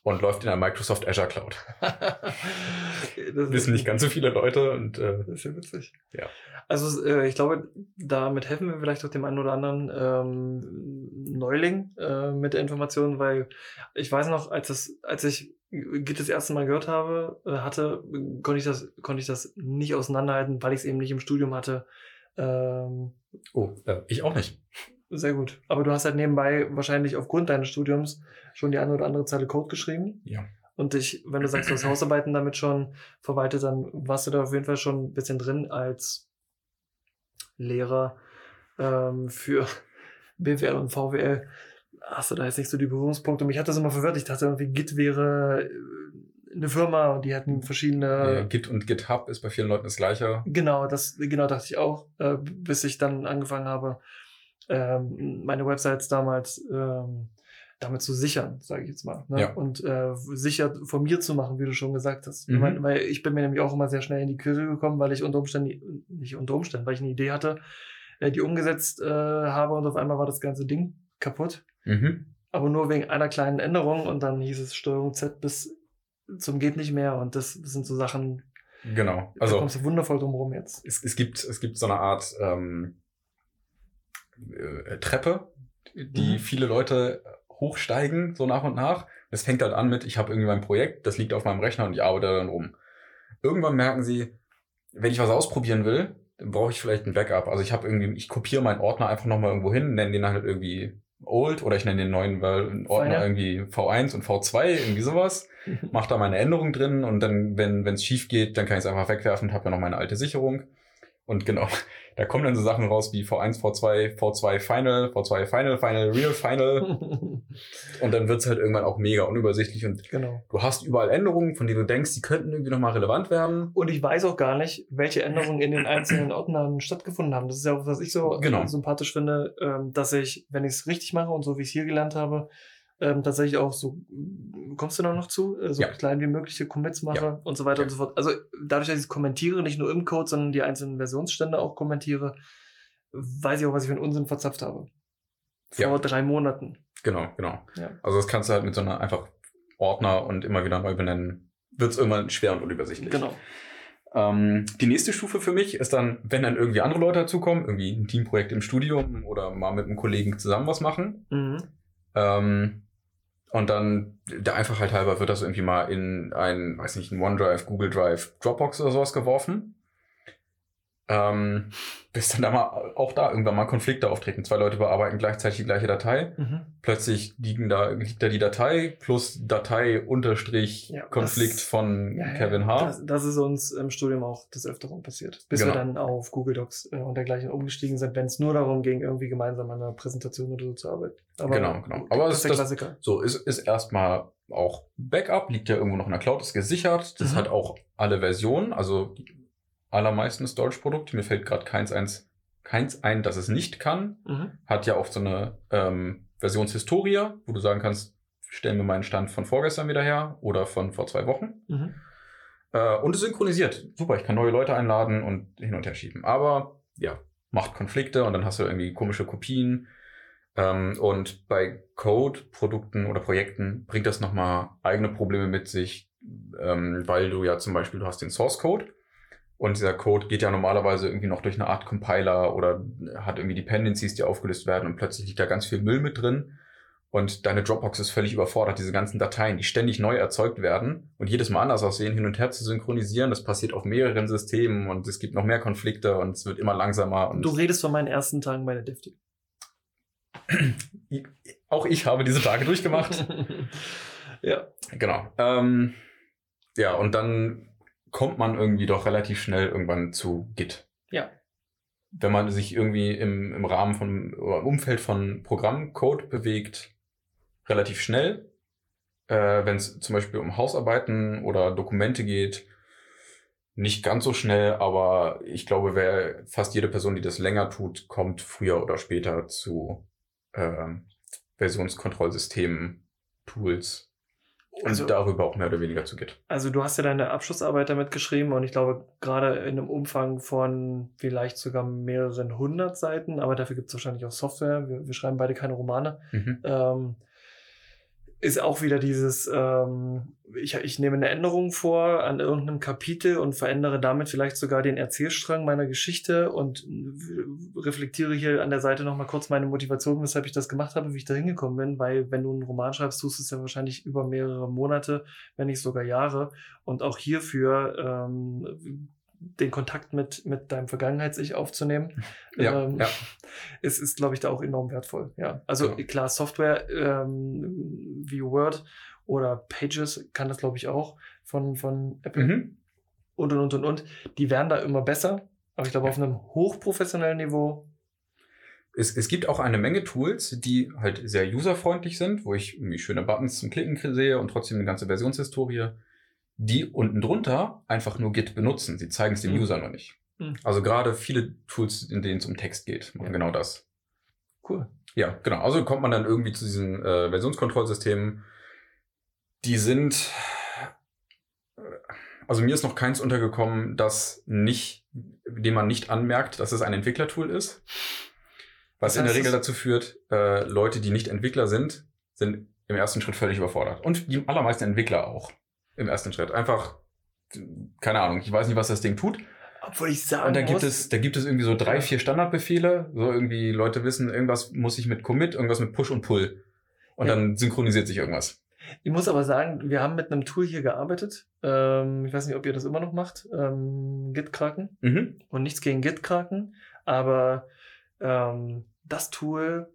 und läuft in der Microsoft Azure Cloud. das wissen nicht ganz so viele Leute und äh, das ist ja witzig. Ja. Also äh, ich glaube, damit helfen wir vielleicht auch dem einen oder anderen ähm, Neuling äh, mit der Information, weil ich weiß noch, als das, als ich Git das erste Mal gehört habe, äh, hatte, konnte ich das, konnte ich das nicht auseinanderhalten, weil ich es eben nicht im Studium hatte. Ähm, oh, äh, ich auch nicht. Sehr gut. Aber du hast halt nebenbei wahrscheinlich aufgrund deines Studiums schon die eine oder andere Zeile Code geschrieben. Ja. Und dich, wenn du sagst, du hast Hausarbeiten damit schon verwaltet, dann warst du da auf jeden Fall schon ein bisschen drin als Lehrer ähm, für BWL und VWL. Hast du da jetzt nicht so die Berührungspunkte? Mich hat das immer verwirrt. Ich dachte irgendwie, Git wäre eine Firma und die hatten verschiedene. Ja, Git und GitHub ist bei vielen Leuten das gleiche. Genau, das genau dachte ich auch, äh, bis ich dann angefangen habe, ähm, meine Websites damals ähm, damit zu sichern, sage ich jetzt mal. Ne? Ja. Und äh, sicher von mir zu machen, wie du schon gesagt hast. Mhm. Ich mein, weil ich bin mir nämlich auch immer sehr schnell in die Kirche gekommen, weil ich unter Umständen, nicht unter Umständen, weil ich eine Idee hatte, äh, die umgesetzt äh, habe und auf einmal war das ganze Ding kaputt. Mhm. Aber nur wegen einer kleinen Änderung und dann hieß es Steuerung Z bis zum geht nicht mehr und das, das sind so Sachen. Genau. Also da kommst du wundervoll drum rum jetzt. Es, es gibt es gibt so eine Art ähm, äh, Treppe, die Mhm. viele Leute hochsteigen, so nach und nach. Es fängt halt an mit, ich habe irgendwie mein Projekt, das liegt auf meinem Rechner und ich arbeite dann rum. Irgendwann merken sie, wenn ich was ausprobieren will, dann brauche ich vielleicht ein Backup. Also ich habe irgendwie, ich kopiere meinen Ordner einfach nochmal irgendwo hin, nenne den halt irgendwie Old oder ich nenne den neuen weil Ordner irgendwie V1 und V2, irgendwie sowas. Mache da meine Änderungen drin und dann, wenn es schief geht, dann kann ich es einfach wegwerfen und habe ja noch meine alte Sicherung. Und genau, da kommen dann so Sachen raus wie V1, V2, V2 Final, V2 Final, Final, Real Final. Und dann wird's halt irgendwann auch mega unübersichtlich und genau. du hast überall Änderungen, von denen du denkst, die könnten irgendwie nochmal relevant werden. Und ich weiß auch gar nicht, welche Änderungen in den einzelnen Ordnern stattgefunden haben. Das ist ja auch, was ich so Genau. sympathisch finde, ähm, dass ich, wenn ich es richtig mache und so wie ich es hier gelernt habe, ähm, tatsächlich auch so, kommst du da noch zu, äh, so Ja. klein wie mögliche Commits mache Ja. und so weiter Ja. und so fort. Also dadurch, dass ich es kommentiere, nicht nur im Code, sondern die einzelnen Versionsstände auch kommentiere, weiß ich auch, was ich für einen Unsinn verzapft habe. Vor drei Monaten. Genau, genau. Also das kannst du halt mit so einer einfach Ordner und immer wieder neu benennen. Wird's irgendwann schwer und unübersichtlich. Genau. Ähm, die nächste Stufe für mich ist dann, wenn dann irgendwie andere Leute dazukommen, irgendwie ein Teamprojekt im Studium oder mal mit einem Kollegen zusammen was machen. Mhm. Ähm, und dann der Einfachheit halber wird das irgendwie mal in ein, weiß nicht, ein OneDrive, Google Drive, Dropbox oder sowas geworfen. Ähm, bis dann da mal auch da irgendwann mal Konflikte auftreten. Zwei Leute bearbeiten gleichzeitig die gleiche Datei. Mhm. Plötzlich liegen da, liegt da die Datei plus Datei unterstrich Ja, Konflikt das- von Ja, Kevin H. Das, das ist uns im Studium auch des Öfteren passiert. Bis Genau. wir dann auf Google Docs äh, und dergleichen umgestiegen sind, wenn es nur darum ging, irgendwie gemeinsam an einer Präsentation oder so zu arbeiten. Aber Genau, genau. Aber das es- ist der das- Klassiker. So, ist, ist erstmal auch Backup, liegt ja irgendwo noch in der Cloud, ist gesichert. Das Mhm. hat auch alle Versionen, also die allermeisten Storage-Produkte. Mir fällt gerade keins, eins, keins ein, dass es nicht kann. Mhm. Hat ja oft so eine ähm, Versionshistorie, wo du sagen kannst, stell mir meinen Stand von vorgestern wieder her oder von vor zwei Wochen. Mhm. Äh, und es synchronisiert. Super, ich kann neue Leute einladen und hin und her schieben. Aber ja, macht Konflikte und dann hast du irgendwie komische Kopien. Ähm, und bei Code-Produkten oder Projekten bringt das nochmal eigene Probleme mit sich, ähm, weil du ja zum Beispiel, du hast den Source Code und dieser Code geht ja normalerweise irgendwie noch durch eine Art Compiler oder hat irgendwie Dependencies, die aufgelöst werden und plötzlich liegt da ganz viel Müll mit drin. Und deine Dropbox ist völlig überfordert, diese ganzen Dateien, die ständig neu erzeugt werden und jedes Mal anders aussehen, hin und her zu synchronisieren. Das passiert auf mehreren Systemen und es gibt noch mehr Konflikte und es wird immer langsamer. Und Du redest von meinen ersten Tagen bei der Defti. auch ich habe diese Tage durchgemacht. ja. Genau. Ähm, ja, und dann kommt man irgendwie doch relativ schnell irgendwann zu Git. Ja. Wenn man sich irgendwie im, im Rahmen von, oder im Umfeld von Programmcode bewegt, relativ schnell. Äh, Wenn es zum Beispiel um Hausarbeiten oder Dokumente geht, nicht ganz so schnell, aber ich glaube, wer fast jede Person, die das länger tut, kommt früher oder später zu ähm, Versionskontrollsystemen, Tools und Also- darüber auch mehr oder weniger zu Git. Also du hast ja deine Abschlussarbeit damit geschrieben und ich glaube gerade in einem Umfang von vielleicht sogar mehreren hundert Seiten, aber dafür gibt es wahrscheinlich auch Software. Wir, wir schreiben beide keine Romane. Mhm. ähm, ist auch wieder dieses, ähm, ich, ich nehme eine Änderung vor an irgendeinem Kapitel und verändere damit vielleicht sogar den Erzählstrang meiner Geschichte und reflektiere hier an der Seite nochmal kurz meine Motivation, weshalb ich das gemacht habe, wie ich da hingekommen bin, weil wenn du einen Roman schreibst, tust du es ja wahrscheinlich über mehrere Monate, wenn nicht sogar Jahre. Und auch hierfür ähm, den Kontakt mit, mit deinem Vergangenheits-Ich aufzunehmen, Ja, ähm, ja. ist, ist glaube ich, da auch enorm wertvoll. Ja, also Genau. klar, Software ähm, wie Word oder Pages kann das, glaube ich, auch von, von Apple Mhm. und und und und und. Die werden da immer besser, aber ich glaube, Ja. auf einem hochprofessionellen Niveau. Es, es gibt auch eine Menge Tools, die halt sehr userfreundlich sind, wo ich irgendwie schöne Buttons zum Klicken sehe und trotzdem eine ganze Versionshistorie, die unten drunter einfach nur Git benutzen. Sie zeigen es dem Mhm. User noch nicht. Mhm. Also gerade viele Tools, in denen es um Text geht, machen Ja. genau das. Cool. Ja, genau. Also kommt man dann irgendwie zu diesen äh, Versionskontrollsystemen. Die sind, äh, also mir ist noch keins untergekommen, das nicht, dem man nicht anmerkt, dass es ein Entwicklertool ist. Was Das in der Regel dazu führt, äh, Leute, die nicht Entwickler sind, sind im ersten Schritt völlig überfordert. Und die allermeisten Entwickler auch im ersten Schritt. Einfach, keine Ahnung, ich weiß nicht, was das Ding tut. Obwohl ich sagen Und da gibt es, da gibt es irgendwie so drei, vier Standardbefehle. So irgendwie Leute wissen, irgendwas muss ich mit Commit, irgendwas mit Push und Pull. Und Ja. dann synchronisiert sich irgendwas. ich muss aber sagen, wir haben mit einem Tool hier gearbeitet. Ähm, ich weiß nicht, ob ihr das immer noch macht. Ähm, Git-Kraken. Mhm. Und nichts gegen Git-Kraken. Aber ähm, das Tool,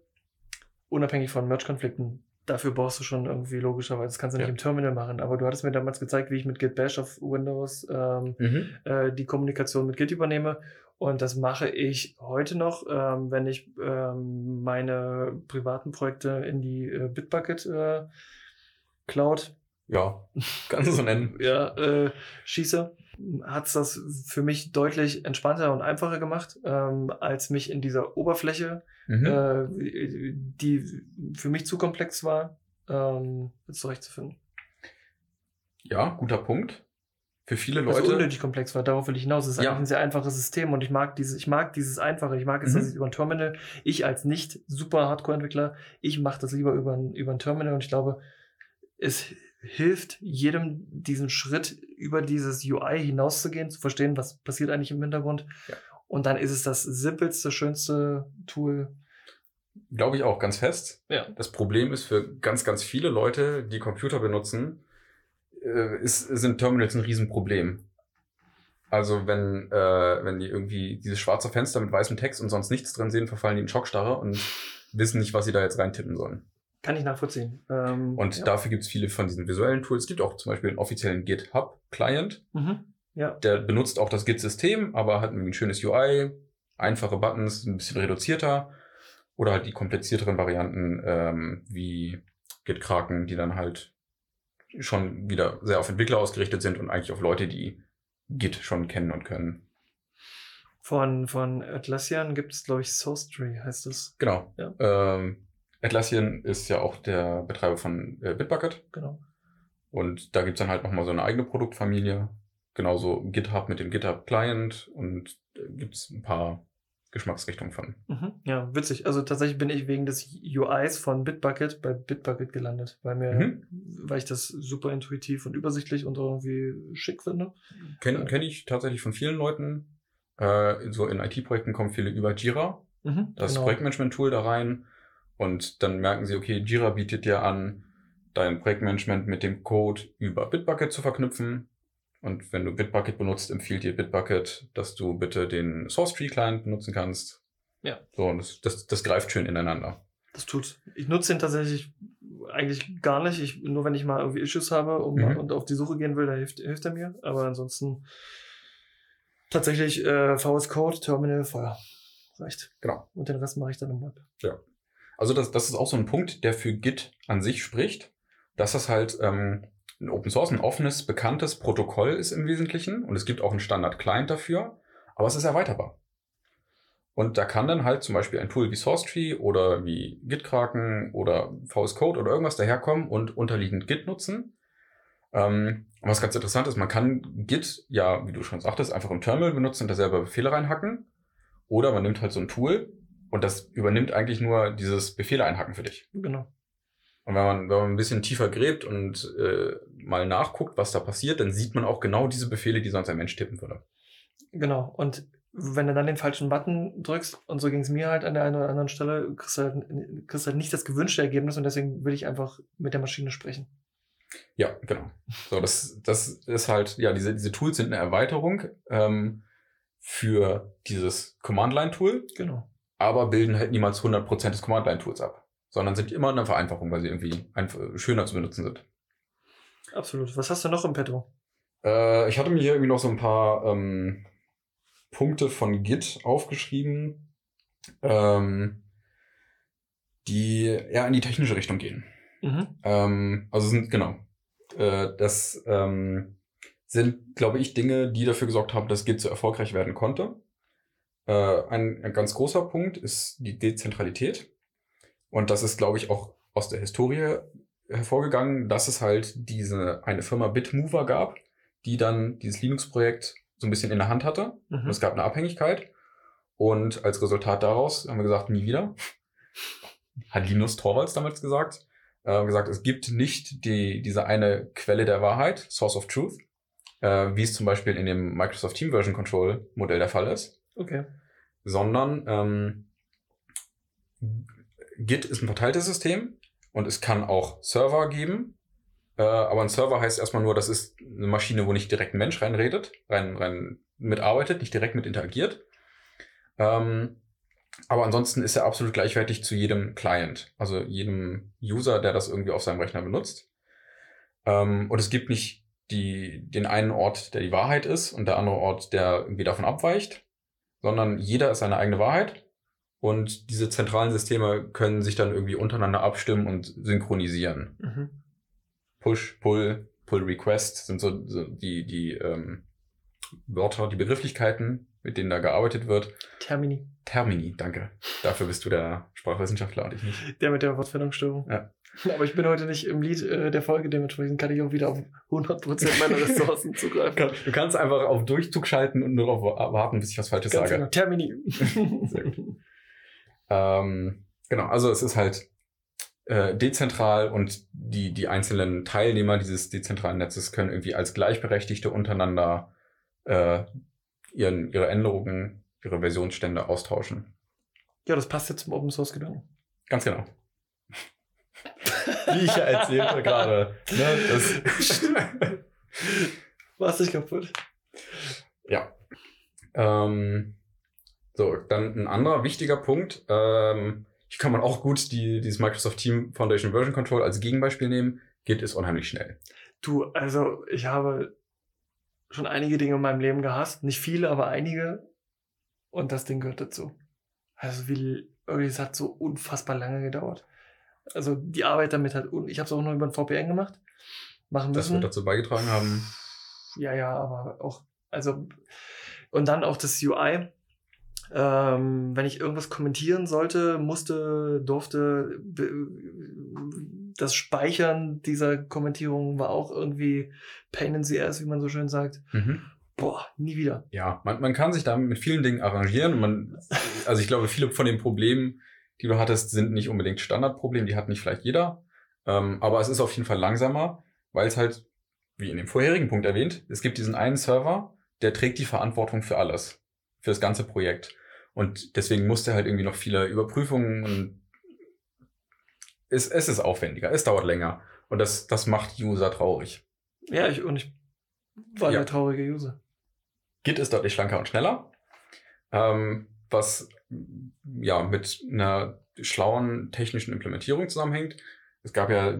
unabhängig von Merge-Konflikten, dafür brauchst du schon irgendwie logischerweise, das kannst du nicht Ja. im Terminal machen. Aber du hattest mir damals gezeigt, wie ich mit Git Bash auf Windows ähm, Mhm. äh, die Kommunikation mit Git übernehme. Und das mache ich heute noch, ähm, wenn ich ähm, meine privaten Projekte in die äh, Bitbucket äh, Cloud Ja, kannst du so nennen. ja, äh, schieße, hat's das für mich deutlich entspannter und einfacher gemacht, ähm, als mich in dieser Oberfläche, Mhm. äh, die für mich zu komplex war, ähm, zurechtzufinden. ja, guter Punkt. Für viele Was Leute. unnötig komplex war, darauf will ich hinaus. Es ist Ja. eigentlich ein sehr einfaches System und ich mag dieses, ich mag dieses Einfache. Ich mag es, dass Mhm. ich über ein Terminal, ich als nicht super Hardcore-Entwickler, ich mache das lieber über ein, über ein Terminal und ich glaube, es hilft jedem diesen Schritt über dieses UI hinauszugehen, zu verstehen, was passiert eigentlich im Hintergrund. Ja. Und dann ist es das simpelste, schönste Tool. Glaube ich auch ganz fest. Ja. Das Problem ist für ganz, ganz viele Leute, die Computer benutzen, äh, ist, sind Terminals ein Riesenproblem. Also wenn, äh, wenn die irgendwie dieses schwarze Fenster mit weißem Text und sonst nichts drin sehen, verfallen die in Schockstarre und wissen nicht, was sie da jetzt reintippen sollen. Kann ich nachvollziehen. Ähm, Und ja. dafür gibt es viele von diesen visuellen Tools. Es gibt auch zum Beispiel einen offiziellen GitHub-Client, Mhm. Ja. der benutzt auch das Git-System, aber hat ein schönes UI, einfache Buttons, ein bisschen reduzierter. Oder halt die komplizierteren Varianten ähm, wie Git-Kraken, die dann halt schon wieder sehr auf Entwickler ausgerichtet sind und eigentlich auf Leute, die Git schon kennen und können. Von, von Atlassian gibt es, glaube ich, SourceTree heißt es. Genau. Ja. Ähm, Atlassian ist ja auch der Betreiber von äh, Bitbucket. Genau. Und da gibt's dann halt nochmal so eine eigene Produktfamilie. Genauso GitHub mit dem GitHub Client und äh, gibt's ein paar Geschmacksrichtungen von. Mhm. Ja, witzig. Also tatsächlich bin ich wegen des UIs von Bitbucket bei Bitbucket gelandet, weil mir, Mhm. weil ich das super intuitiv und übersichtlich und irgendwie schick finde. Kenne Ja. kenn ich tatsächlich von vielen Leuten. Äh, so in IT-Projekten kommen viele über Jira, Mhm, das genau. Projektmanagement-Tool da rein. Und dann merken sie, okay, Jira bietet dir an, dein Projektmanagement mit dem Code über Bitbucket zu verknüpfen. Und wenn du Bitbucket benutzt, empfiehlt dir Bitbucket, dass du bitte den SourceTree-Client benutzen kannst. Ja. So, und das, das, das greift schön ineinander. Das tut. Ich nutze den tatsächlich eigentlich gar nicht. Ich, nur wenn ich mal irgendwie Issues habe um, Mhm. und auf die Suche gehen will, da hilft, hilft er mir. Aber ansonsten tatsächlich äh, VS Code, Terminal, Feuer. Reicht. Genau. Und den Rest mache ich dann im Web. Also das, das ist auch so ein Punkt, der für Git an sich spricht, dass das halt ähm, ein Open Source, ein offenes, bekanntes Protokoll ist im Wesentlichen und es gibt auch einen Standard-Client dafür, aber es ist erweiterbar. Und da kann dann halt zum Beispiel ein Tool wie SourceTree oder wie Gitkraken oder VS Code oder irgendwas daherkommen und unterliegend Git nutzen. Ähm, was ganz interessant ist, man kann Git ja, wie du schon sagtest, einfach im Terminal benutzen und da selber Befehle reinhacken. Oder man nimmt halt so ein Tool und das übernimmt eigentlich nur dieses Befehle einhacken für dich. Genau. Und wenn man, wenn man ein bisschen tiefer gräbt und äh, mal nachguckt, was da passiert, dann sieht man auch genau diese Befehle, die sonst ein Mensch tippen würde. Genau. Und wenn du dann den falschen Button drückst, und so ging es mir halt an der einen oder anderen Stelle, kriegst du halt, kriegst halt nicht das gewünschte Ergebnis und deswegen will ich einfach mit der Maschine sprechen. Ja, genau. So, das, das ist halt, ja, diese, diese Tools sind eine Erweiterung ähm, für dieses Command-Line-Tool, Genau. Aber bilden halt niemals 100% des Command-Line-Tools ab, sondern sind immer eine Vereinfachung, weil sie irgendwie einfach schöner zu benutzen sind. Absolut. Was hast du noch im Petto? Äh, ich hatte mir hier irgendwie noch so ein paar ähm, Punkte von Git aufgeschrieben, ähm, die eher in die technische Richtung gehen. Mhm. Ähm, also sind, genau, äh, das ähm, sind, glaube ich, Dinge, die dafür gesorgt haben, dass Git so erfolgreich werden konnte. Äh, ein, ein ganz großer Punkt ist die Dezentralität. Und das ist, glaube ich, auch aus der Historie hervorgegangen, dass es halt diese eine Firma Bitmover gab, die dann dieses Linux-Projekt so ein bisschen in der Hand hatte. Mhm. es gab eine Abhängigkeit. Und als Resultat daraus haben wir gesagt, nie wieder. Hat Linus Torvalds damals gesagt. Äh, gesagt, es gibt nicht die, diese eine Quelle der Wahrheit, Source of Truth. äh, wie es zum Beispiel in dem Microsoft Team Version Control Modell der Fall ist, Okay. sondern ähm, Git ist ein verteiltes System und es kann auch Server geben. Äh, aber ein Server heißt erstmal nur, das ist eine Maschine, wo nicht direkt ein Mensch reinredet, rein, rein mitarbeitet, nicht direkt mit interagiert. Ähm, aber ansonsten ist er absolut gleichwertig zu jedem Client, also jedem User, der das irgendwie auf seinem Rechner benutzt. Ähm, und es gibt nicht die, den einen Ort, der die Wahrheit ist und der andere Ort, der irgendwie davon abweicht, sondern jeder ist seine eigene Wahrheit. Und diese zentralen Systeme können sich dann irgendwie untereinander abstimmen und synchronisieren. Mhm. Push, Pull, Pull Request sind so, so die, die ähm, Wörter, die Begrifflichkeiten, mit denen da gearbeitet wird. Termini. Termini, danke. Dafür bist du der Sprachwissenschaftler und ich nicht. Der mit der Wortfindungsstörung. Ja. Aber ich bin heute nicht im Lied äh, der Folge, dementsprechend kann ich auch wieder auf 100% meiner Ressourcen zugreifen. Du kannst einfach auf Durchzug schalten und nur darauf warten, bis ich was Falsches Ganz sage. genau. Termini. Sehr gut. Ähm, genau, also es ist halt äh, dezentral und die, die einzelnen Teilnehmer dieses dezentralen Netzes können irgendwie als Gleichberechtigte untereinander äh, ihren, ihre Änderungen, ihre Versionsstände austauschen. Ja, das passt jetzt zum Open Source Gedanken. Ganz genau. Wie ich ja erzählte gerade. Ne, das War's nicht kaputt. Ja. Ähm, so, dann ein anderer wichtiger Punkt. Ähm, hier kann man auch gut die, dieses Microsoft Team Foundation Version Control als Gegenbeispiel nehmen. Git ist unheimlich schnell. Du, also ich habe schon einige Dinge in meinem Leben gehasst. Nicht viele, aber einige. Und das Ding gehört dazu. Also wie, irgendwie, es hat so unfassbar lange gedauert. Also die Arbeit damit hat, un- ich habe es auch nur über ein VPN gemacht. Machen Das müssen. wird dazu beigetragen haben. Ja, ja, aber auch, also, und dann auch das UI. Ähm, wenn ich irgendwas kommentieren sollte, musste, durfte, das Speichern dieser Kommentierung war auch irgendwie Pain in the ass, wie man so schön sagt. Mhm. Boah, nie wieder. Ja, man, man kann sich da mit vielen Dingen arrangieren. Und man, also ich glaube, viele von den Problemen, die du hattest, sind nicht unbedingt Standardprobleme. Die hat nicht vielleicht jeder. Ähm, aber es ist auf jeden Fall langsamer, weil es halt, wie in dem vorherigen Punkt erwähnt, es gibt diesen einen Server, der trägt die Verantwortung für alles. Für das ganze Projekt. Und deswegen musste halt irgendwie noch viele Überprüfungen und es, es ist aufwendiger, es dauert länger. Und das, das macht User traurig. Ja, ich, und ich war Ja. der traurige User. Git ist deutlich schlanker und schneller, ähm, was ja mit einer schlauen technischen Implementierung zusammenhängt. Es gab ja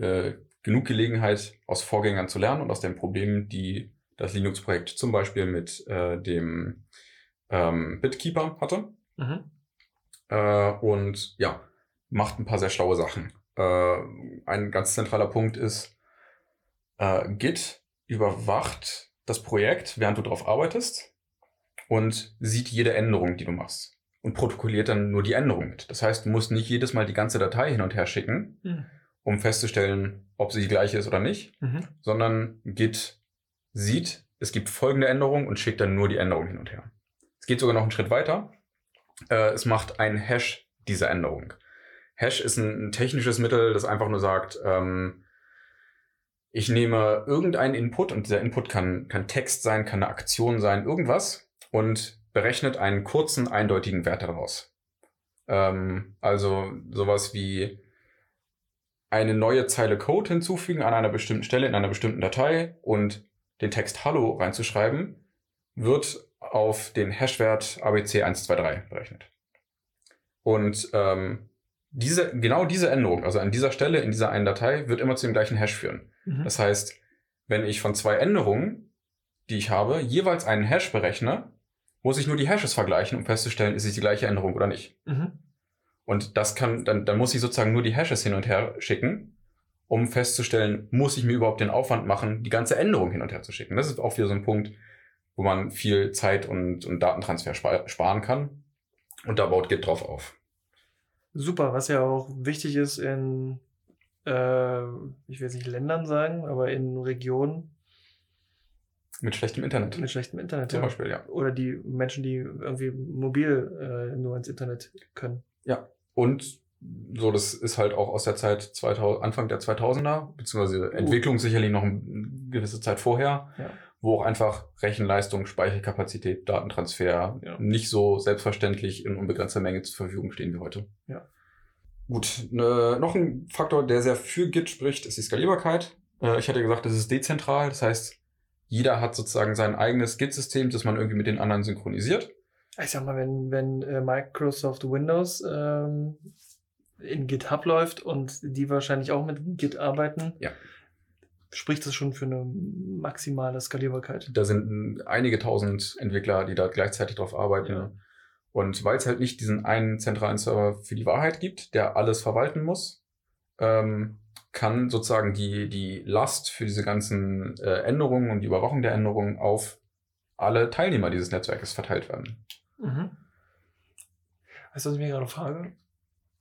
äh, genug Gelegenheit, aus Vorgängern zu lernen und aus den Problemen, die das Linux-Projekt zum Beispiel mit äh, dem ähm, Bitkeeper hatte. Mhm. Äh, und ja, macht ein paar sehr schlaue Sachen. Äh, ein ganz zentraler Punkt ist, äh, Git überwacht das Projekt, während du drauf arbeitest und sieht jede Änderung, die du machst und protokolliert dann nur die Änderung mit. Das heißt, du musst nicht jedes Mal die ganze Datei hin und her schicken, Mhm. um festzustellen, ob sie die gleiche ist oder nicht, Mhm. sondern Git sieht, es gibt folgende Änderung und schickt dann nur die Änderung hin und her. Es geht sogar noch einen Schritt weiter. Äh, es macht einen Hash dieser Änderung. Hash ist ein, ein technisches Mittel, das einfach nur sagt, ähm, ich nehme irgendeinen Input und dieser Input kann, kann Text sein, kann eine Aktion sein, irgendwas und berechnet einen kurzen, eindeutigen Wert daraus. Ähm, also sowas wie eine neue Zeile Code hinzufügen an einer bestimmten Stelle in einer bestimmten Datei und den Text Hallo reinzuschreiben, wird auf den Hashwert ABC123 berechnet. Und ähm, diese, genau diese Änderung, also an dieser Stelle in dieser einen Datei, wird immer zu dem gleichen Hash führen. Mhm. Das heißt, wenn ich von zwei Änderungen, die ich habe, jeweils einen Hash berechne, muss ich nur die Hashes vergleichen, um festzustellen, ist es die gleiche Änderung oder nicht. Mhm. Und das kann, dann, dann muss ich sozusagen nur die Hashes hin und her schicken, um festzustellen, muss ich mir überhaupt den Aufwand machen, die ganze Änderung hin und her zu schicken. Das ist auch wieder so ein Punkt, wo man viel Zeit und, und Datentransfer spa- sparen kann. Und da baut Git drauf auf. Super, was ja auch wichtig ist in, äh, ich will jetzt nicht Ländern sagen, aber in Regionen Mit schlechtem Internet. mit schlechtem Internet. Zum ja. Beispiel, ja. Oder die Menschen, die irgendwie mobil äh, nur ins Internet können. Und so, das ist halt auch aus der Zeit 2000, Anfang der 2000er, beziehungsweise Entwicklung sicherlich noch eine gewisse Zeit vorher, Ja. wo auch einfach Rechenleistung, Speicherkapazität, Datentransfer Ja. nicht so selbstverständlich in unbegrenzter Menge zur Verfügung stehen wie heute. Ja. Gut, ne, noch ein Faktor, der sehr für Git spricht, ist die Skalierbarkeit. Äh, ich hatte gesagt, das ist dezentral, das heißt, jeder hat sozusagen sein eigenes Git-System, das man irgendwie mit den anderen synchronisiert. Ich sag mal, wenn, wenn äh, Microsoft Windows ähm, in GitHub läuft und die wahrscheinlich auch mit Git arbeiten, Ja. spricht das schon für eine maximale Skalierbarkeit. Da sind einige tausend Entwickler, die da gleichzeitig drauf arbeiten. Ja. Und weil es halt nicht diesen einen zentralen Server für die Wahrheit gibt, der alles verwalten muss, ähm, kann sozusagen die, die Last für diese ganzen äh, Änderungen und die Überwachung der Änderungen auf alle Teilnehmer dieses Netzwerkes verteilt werden. Mhm. Weißt du, was ich mir gerade frage?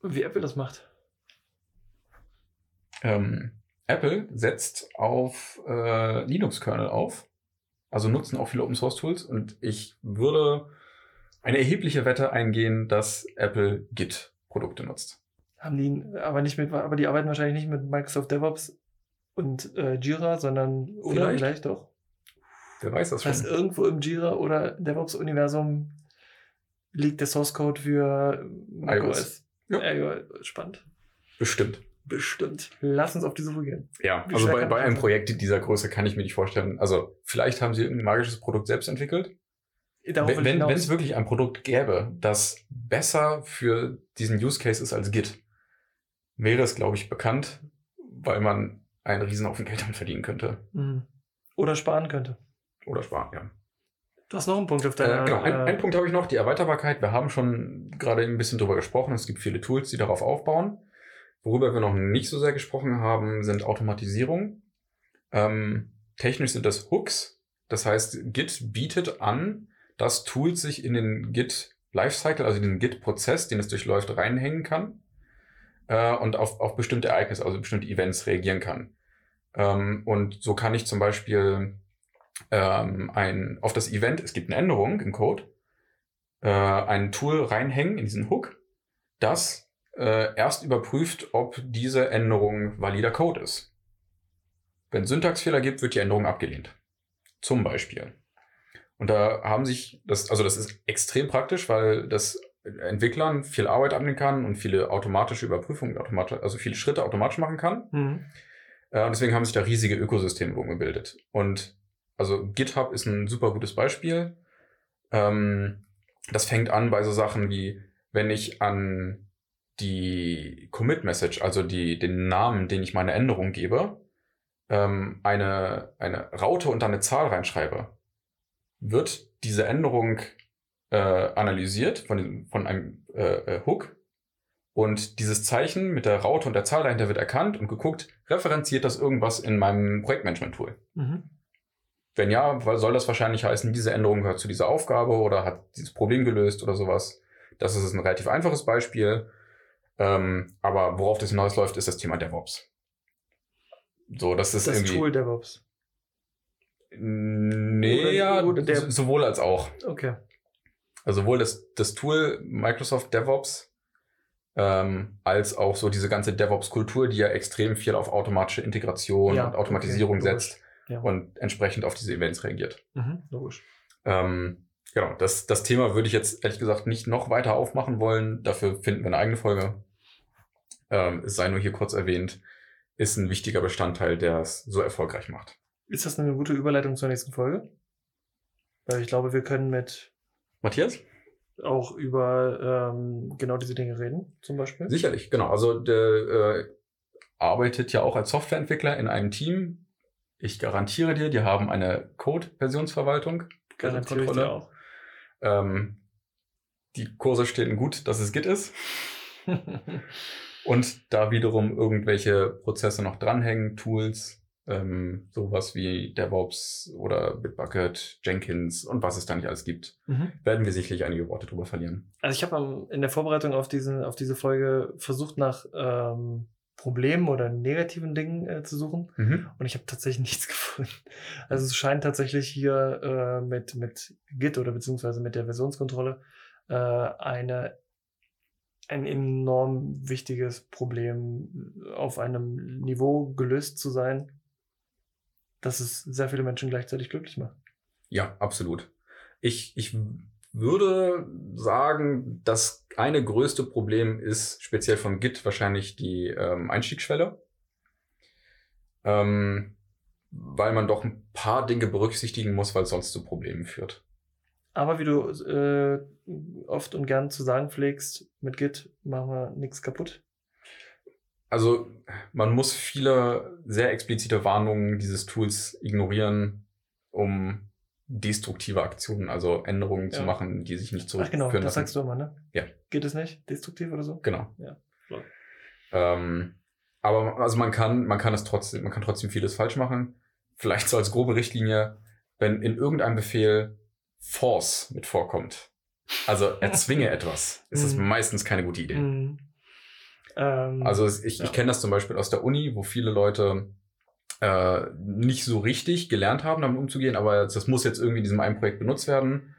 Wie Apple das macht. Ähm, Apple setzt auf äh, Linux-Kernel auf, also nutzen auch viele Open-Source-Tools und ich würde eine erhebliche Wette eingehen, dass Apple Git-Produkte nutzt. Haben die, aber nicht mit, aber die arbeiten wahrscheinlich nicht mit Microsoft DevOps und äh, Jira, sondern oder Vielleicht. vielleicht doch. Wer weiß das schon? irgendwo im Jira oder DevOps-Universum liegt der Source Code für macOS. Ja. Äh, spannend. Bestimmt. Bestimmt. Lass uns auf die Suche gehen. Ja, Wie also bei, bei einem? Projekt dieser Größe kann ich mir nicht vorstellen. Also vielleicht haben sie irgendein magisches Produkt selbst entwickelt. Darauf wenn es wirklich ein Produkt gäbe, das besser für diesen Use Case ist als Git, wäre es, glaube ich, bekannt, weil man einen Riesenhaufen Geld damit verdienen könnte. Mhm. Oder sparen könnte. Oder sparen, ja. Du hast noch einen Punkt auf deiner. Äh, genau, ein, äh, ein Punkt habe ich noch, die Erweiterbarkeit. Wir haben schon gerade ein bisschen drüber gesprochen. Es gibt viele Tools, die darauf aufbauen. Worüber wir noch nicht so sehr gesprochen haben, sind Automatisierung. Ähm, technisch sind das Hooks. Das heißt, Git bietet an, dass Tools sich in den Git Lifecycle, also den Git-Prozess, den es durchläuft, reinhängen kann äh, und auf, auf bestimmte Ereignisse, also bestimmte Events reagieren kann. Ähm, und so kann ich zum Beispiel ähm, ein, auf das Event, es gibt eine Änderung im Code, äh, ein Tool reinhängen in diesen Hook, das äh, erst überprüft, ob diese Änderung valider Code ist. Wenn Syntaxfehler gibt, wird die Änderung abgelehnt. Zum Beispiel. Und da haben sich, das, also das ist extrem praktisch, weil das Entwicklern viel Arbeit abnehmen kann und viele automatische Überprüfungen, also viele Schritte automatisch machen kann. mhm. Äh, und deswegen haben sich da riesige Ökosysteme gebildet. Und also GitHub ist ein super gutes Beispiel. Ähm, das fängt an bei so Sachen wie, wenn ich an die Commit-Message, also die, den Namen, den ich meine Änderung gebe, ähm, eine, eine Raute und dann eine Zahl reinschreibe, wird diese Änderung äh, analysiert von, diesem- von einem äh, äh, Hook und dieses Zeichen mit der Raute und der Zahl dahinter wird erkannt und geguckt, referenziert das irgendwas in meinem Projektmanagement-Tool? Mhm. Wenn ja, soll das wahrscheinlich heißen, diese Änderung gehört zu dieser Aufgabe oder hat dieses Problem gelöst oder sowas. Das ist ein relativ einfaches Beispiel. Ähm, aber worauf das hinausläuft, ist das Thema DevOps. So, das ist Das irgendwie. Tool DevOps. Nee, Oder- ja, oder der- so- sowohl als auch. Okay. Also sowohl das, das Tool Microsoft DevOps ähm, als auch so diese ganze DevOps-Kultur, die ja extrem viel auf automatische Integration Ja, und Automatisierung okay, setzt Ja. und entsprechend auf diese Events reagiert. Mhm. Logisch. Ähm, genau, das, das Thema würde ich jetzt ehrlich gesagt nicht noch weiter aufmachen wollen. Dafür finden wir eine eigene Folge. Ähm, es sei nur hier kurz erwähnt, ist ein wichtiger Bestandteil, der es so erfolgreich macht. Ist das eine gute Überleitung zur nächsten Folge? Weil ich glaube, wir können mit Matthias? auch über ähm, genau diese Dinge reden, zum Beispiel. Sicherlich, genau. Also der äh, arbeitet ja auch als Softwareentwickler in einem Team. Ich garantiere dir, die haben eine Code-Versionsverwaltung. Garantiere ich dir auch. Ähm, die Kurse stehen gut, dass es Git ist. Und da wiederum irgendwelche Prozesse noch dranhängen, Tools, ähm, sowas wie DevOps oder Bitbucket, Jenkins und was es da nicht alles gibt, Mhm. werden wir sicherlich einige Worte drüber verlieren. Also ich habe in der Vorbereitung auf, diesen, auf diese Folge versucht, nach ähm, Problemen oder negativen Dingen äh, zu suchen. Und ich habe tatsächlich nichts gefunden. Also es scheint tatsächlich hier äh, mit, mit Git oder beziehungsweise mit der Versionskontrolle äh, eine, ein enorm wichtiges Problem auf einem Niveau gelöst zu sein, dass es sehr viele Menschen gleichzeitig glücklich macht. Ja, absolut. Ich, ich würde sagen, das eine größte Problem ist speziell von Git wahrscheinlich die ähm, Einstiegsschwelle. Ähm, weil man doch ein paar Dinge berücksichtigen muss, weil es sonst zu Problemen führt. Aber wie du äh, oft und gern zu sagen pflegst, mit Git machen wir nichts kaputt. Also man muss viele sehr explizite Warnungen dieses Tools ignorieren, um destruktive Aktionen, also Änderungen ja. zu machen, die sich nicht zurückführen Ach genau, das sagst du immer, ne? Ja. Geht es nicht? Destruktiv oder so? Genau. Ja. Ähm, aber also man kann, man kann es trotzdem, man kann trotzdem vieles falsch machen. Vielleicht so als grobe Richtlinie, wenn in irgendeinem Befehl Force mit vorkommt, also erzwinge etwas, ist das mhm. meistens keine gute Idee. Ähm, also ich, ja. ich kenne das zum Beispiel aus der Uni, wo viele Leute äh, nicht so richtig gelernt haben, damit umzugehen, aber das muss jetzt irgendwie in diesem einen Projekt benutzt werden.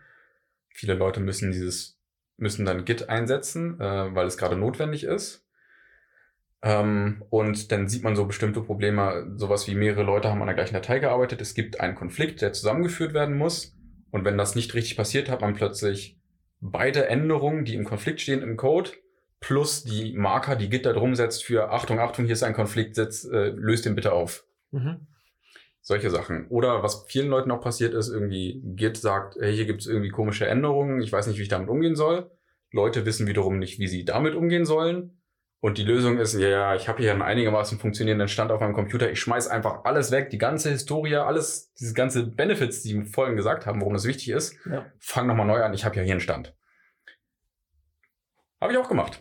Viele Leute müssen dieses, müssen dann Git einsetzen, äh, weil es gerade notwendig ist. Ähm, und dann sieht man so bestimmte Probleme, sowas wie mehrere Leute haben an der gleichen Datei gearbeitet, es gibt einen Konflikt, der zusammengeführt werden muss. Und wenn das nicht richtig passiert, hat man plötzlich beide Änderungen, die im Konflikt stehen im Code, plus die Marker, die Git da drum setzt für Achtung, Achtung, hier ist ein Konflikt, setz, äh, löst den bitte auf. Mhm. Solche Sachen. Oder was vielen Leuten auch passiert ist, irgendwie Git sagt, hey, hier gibt es irgendwie komische Änderungen, ich weiß nicht, wie ich damit umgehen soll. Leute wissen wiederum nicht, wie sie damit umgehen sollen. Und die Lösung ist, ja, ja, ich habe hier einen einigermaßen funktionierenden Stand auf meinem Computer. Ich schmeiß einfach alles weg, die ganze Historie, alles, diese ganze Benefits, die vorhin gesagt haben, warum das wichtig ist. Ja. Fang nochmal neu an, ich habe ja hier einen Stand. Habe ich auch gemacht.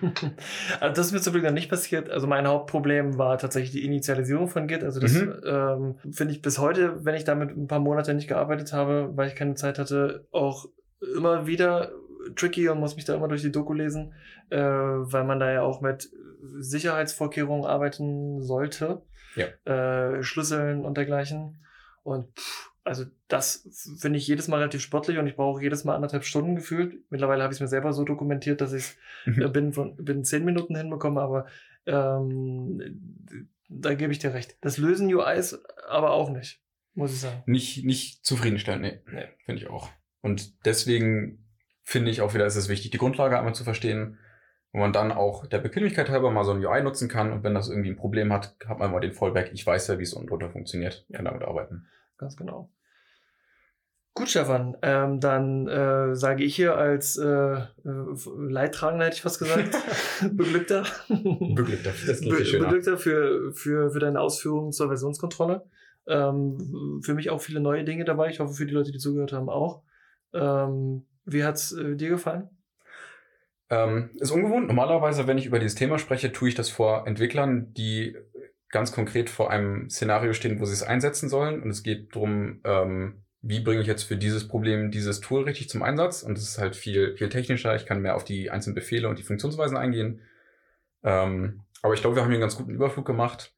also das ist mir zum Glück noch nicht passiert. Also mein Hauptproblem war tatsächlich die Initialisierung von Git. Also das mhm. ähm, finde ich bis heute, wenn ich damit ein paar Monate nicht gearbeitet habe, weil ich keine Zeit hatte, auch immer wieder tricky und muss mich da immer durch die Doku lesen, äh, weil man da ja auch mit Sicherheitsvorkehrungen arbeiten sollte. Ja. Äh, Schlüsseln und dergleichen. Und pff, also das finde ich jedes Mal relativ sportlich und ich brauche jedes Mal anderthalb Stunden gefühlt. Mittlerweile habe ich es mir selber so dokumentiert, dass ich es mhm. äh, binnen, von, binnen zehn Minuten hinbekomme, aber ähm, da gebe ich dir recht. Das Lösen UIs aber auch nicht, muss ich sagen. Nicht, nicht zufriedenstellend, nee. nee. Finde ich auch. Und deswegen finde ich auch wieder, ist es wichtig, die Grundlage einmal zu verstehen, wo man dann auch der Bequemlichkeit halber mal so ein UI nutzen kann und wenn das irgendwie ein Problem hat, hat man mal den Fallback. Ich weiß ja, wie es unten drunter funktioniert, kann damit arbeiten. Ganz genau. Gut, Stefan, ähm, dann äh, sage ich hier als äh, Leidtragender, hätte ich fast gesagt, Beglückter. Beglückter, das Be Beglückter für, für, für deine Ausführungen zur Versionskontrolle. Ähm, für mich auch viele neue Dinge dabei. Ich hoffe, für die Leute, die zugehört haben, auch. Ähm, wie hat's äh, dir gefallen? Ähm, ist ungewohnt. Normalerweise, wenn ich über dieses Thema spreche, tue ich das vor Entwicklern, die ganz konkret vor einem Szenario stehen, wo sie es einsetzen sollen. Und es geht darum, ähm, wie bringe ich jetzt für dieses Problem dieses Tool richtig zum Einsatz. Und es ist halt viel, viel technischer. Ich kann mehr auf die einzelnen Befehle und die Funktionsweisen eingehen. Ähm, aber ich glaube, wir haben hier einen ganz guten Überflug gemacht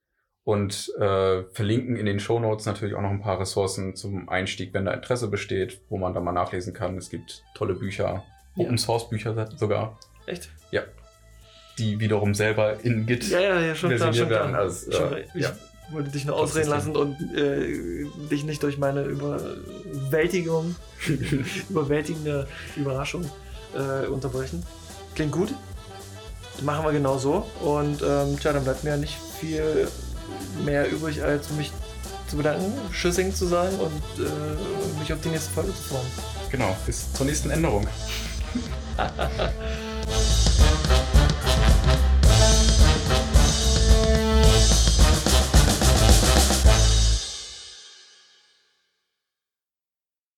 und äh, verlinken in den Show Notes natürlich auch noch ein paar Ressourcen zum Einstieg, wenn da Interesse besteht, wo man da mal nachlesen kann. Es gibt tolle Bücher, ja. Open Source Bücher sogar. Echt? Ja. Die wiederum selber in Git ja, ja, ja, schon klar, schon werden. Also, äh, ich ja. Wollte dich nur ausreden lassen und äh, dich nicht durch meine Überwältigung, überwältigende Überraschung äh, unterbrechen. Klingt gut. Machen wir genau so. Und ähm, tja, dann bleibt mir nicht viel mehr übrig, als mich zu bedanken, Schüssing zu sagen und äh, mich auf die nächste Folge zu freuen. Genau, bis zur nächsten Änderung.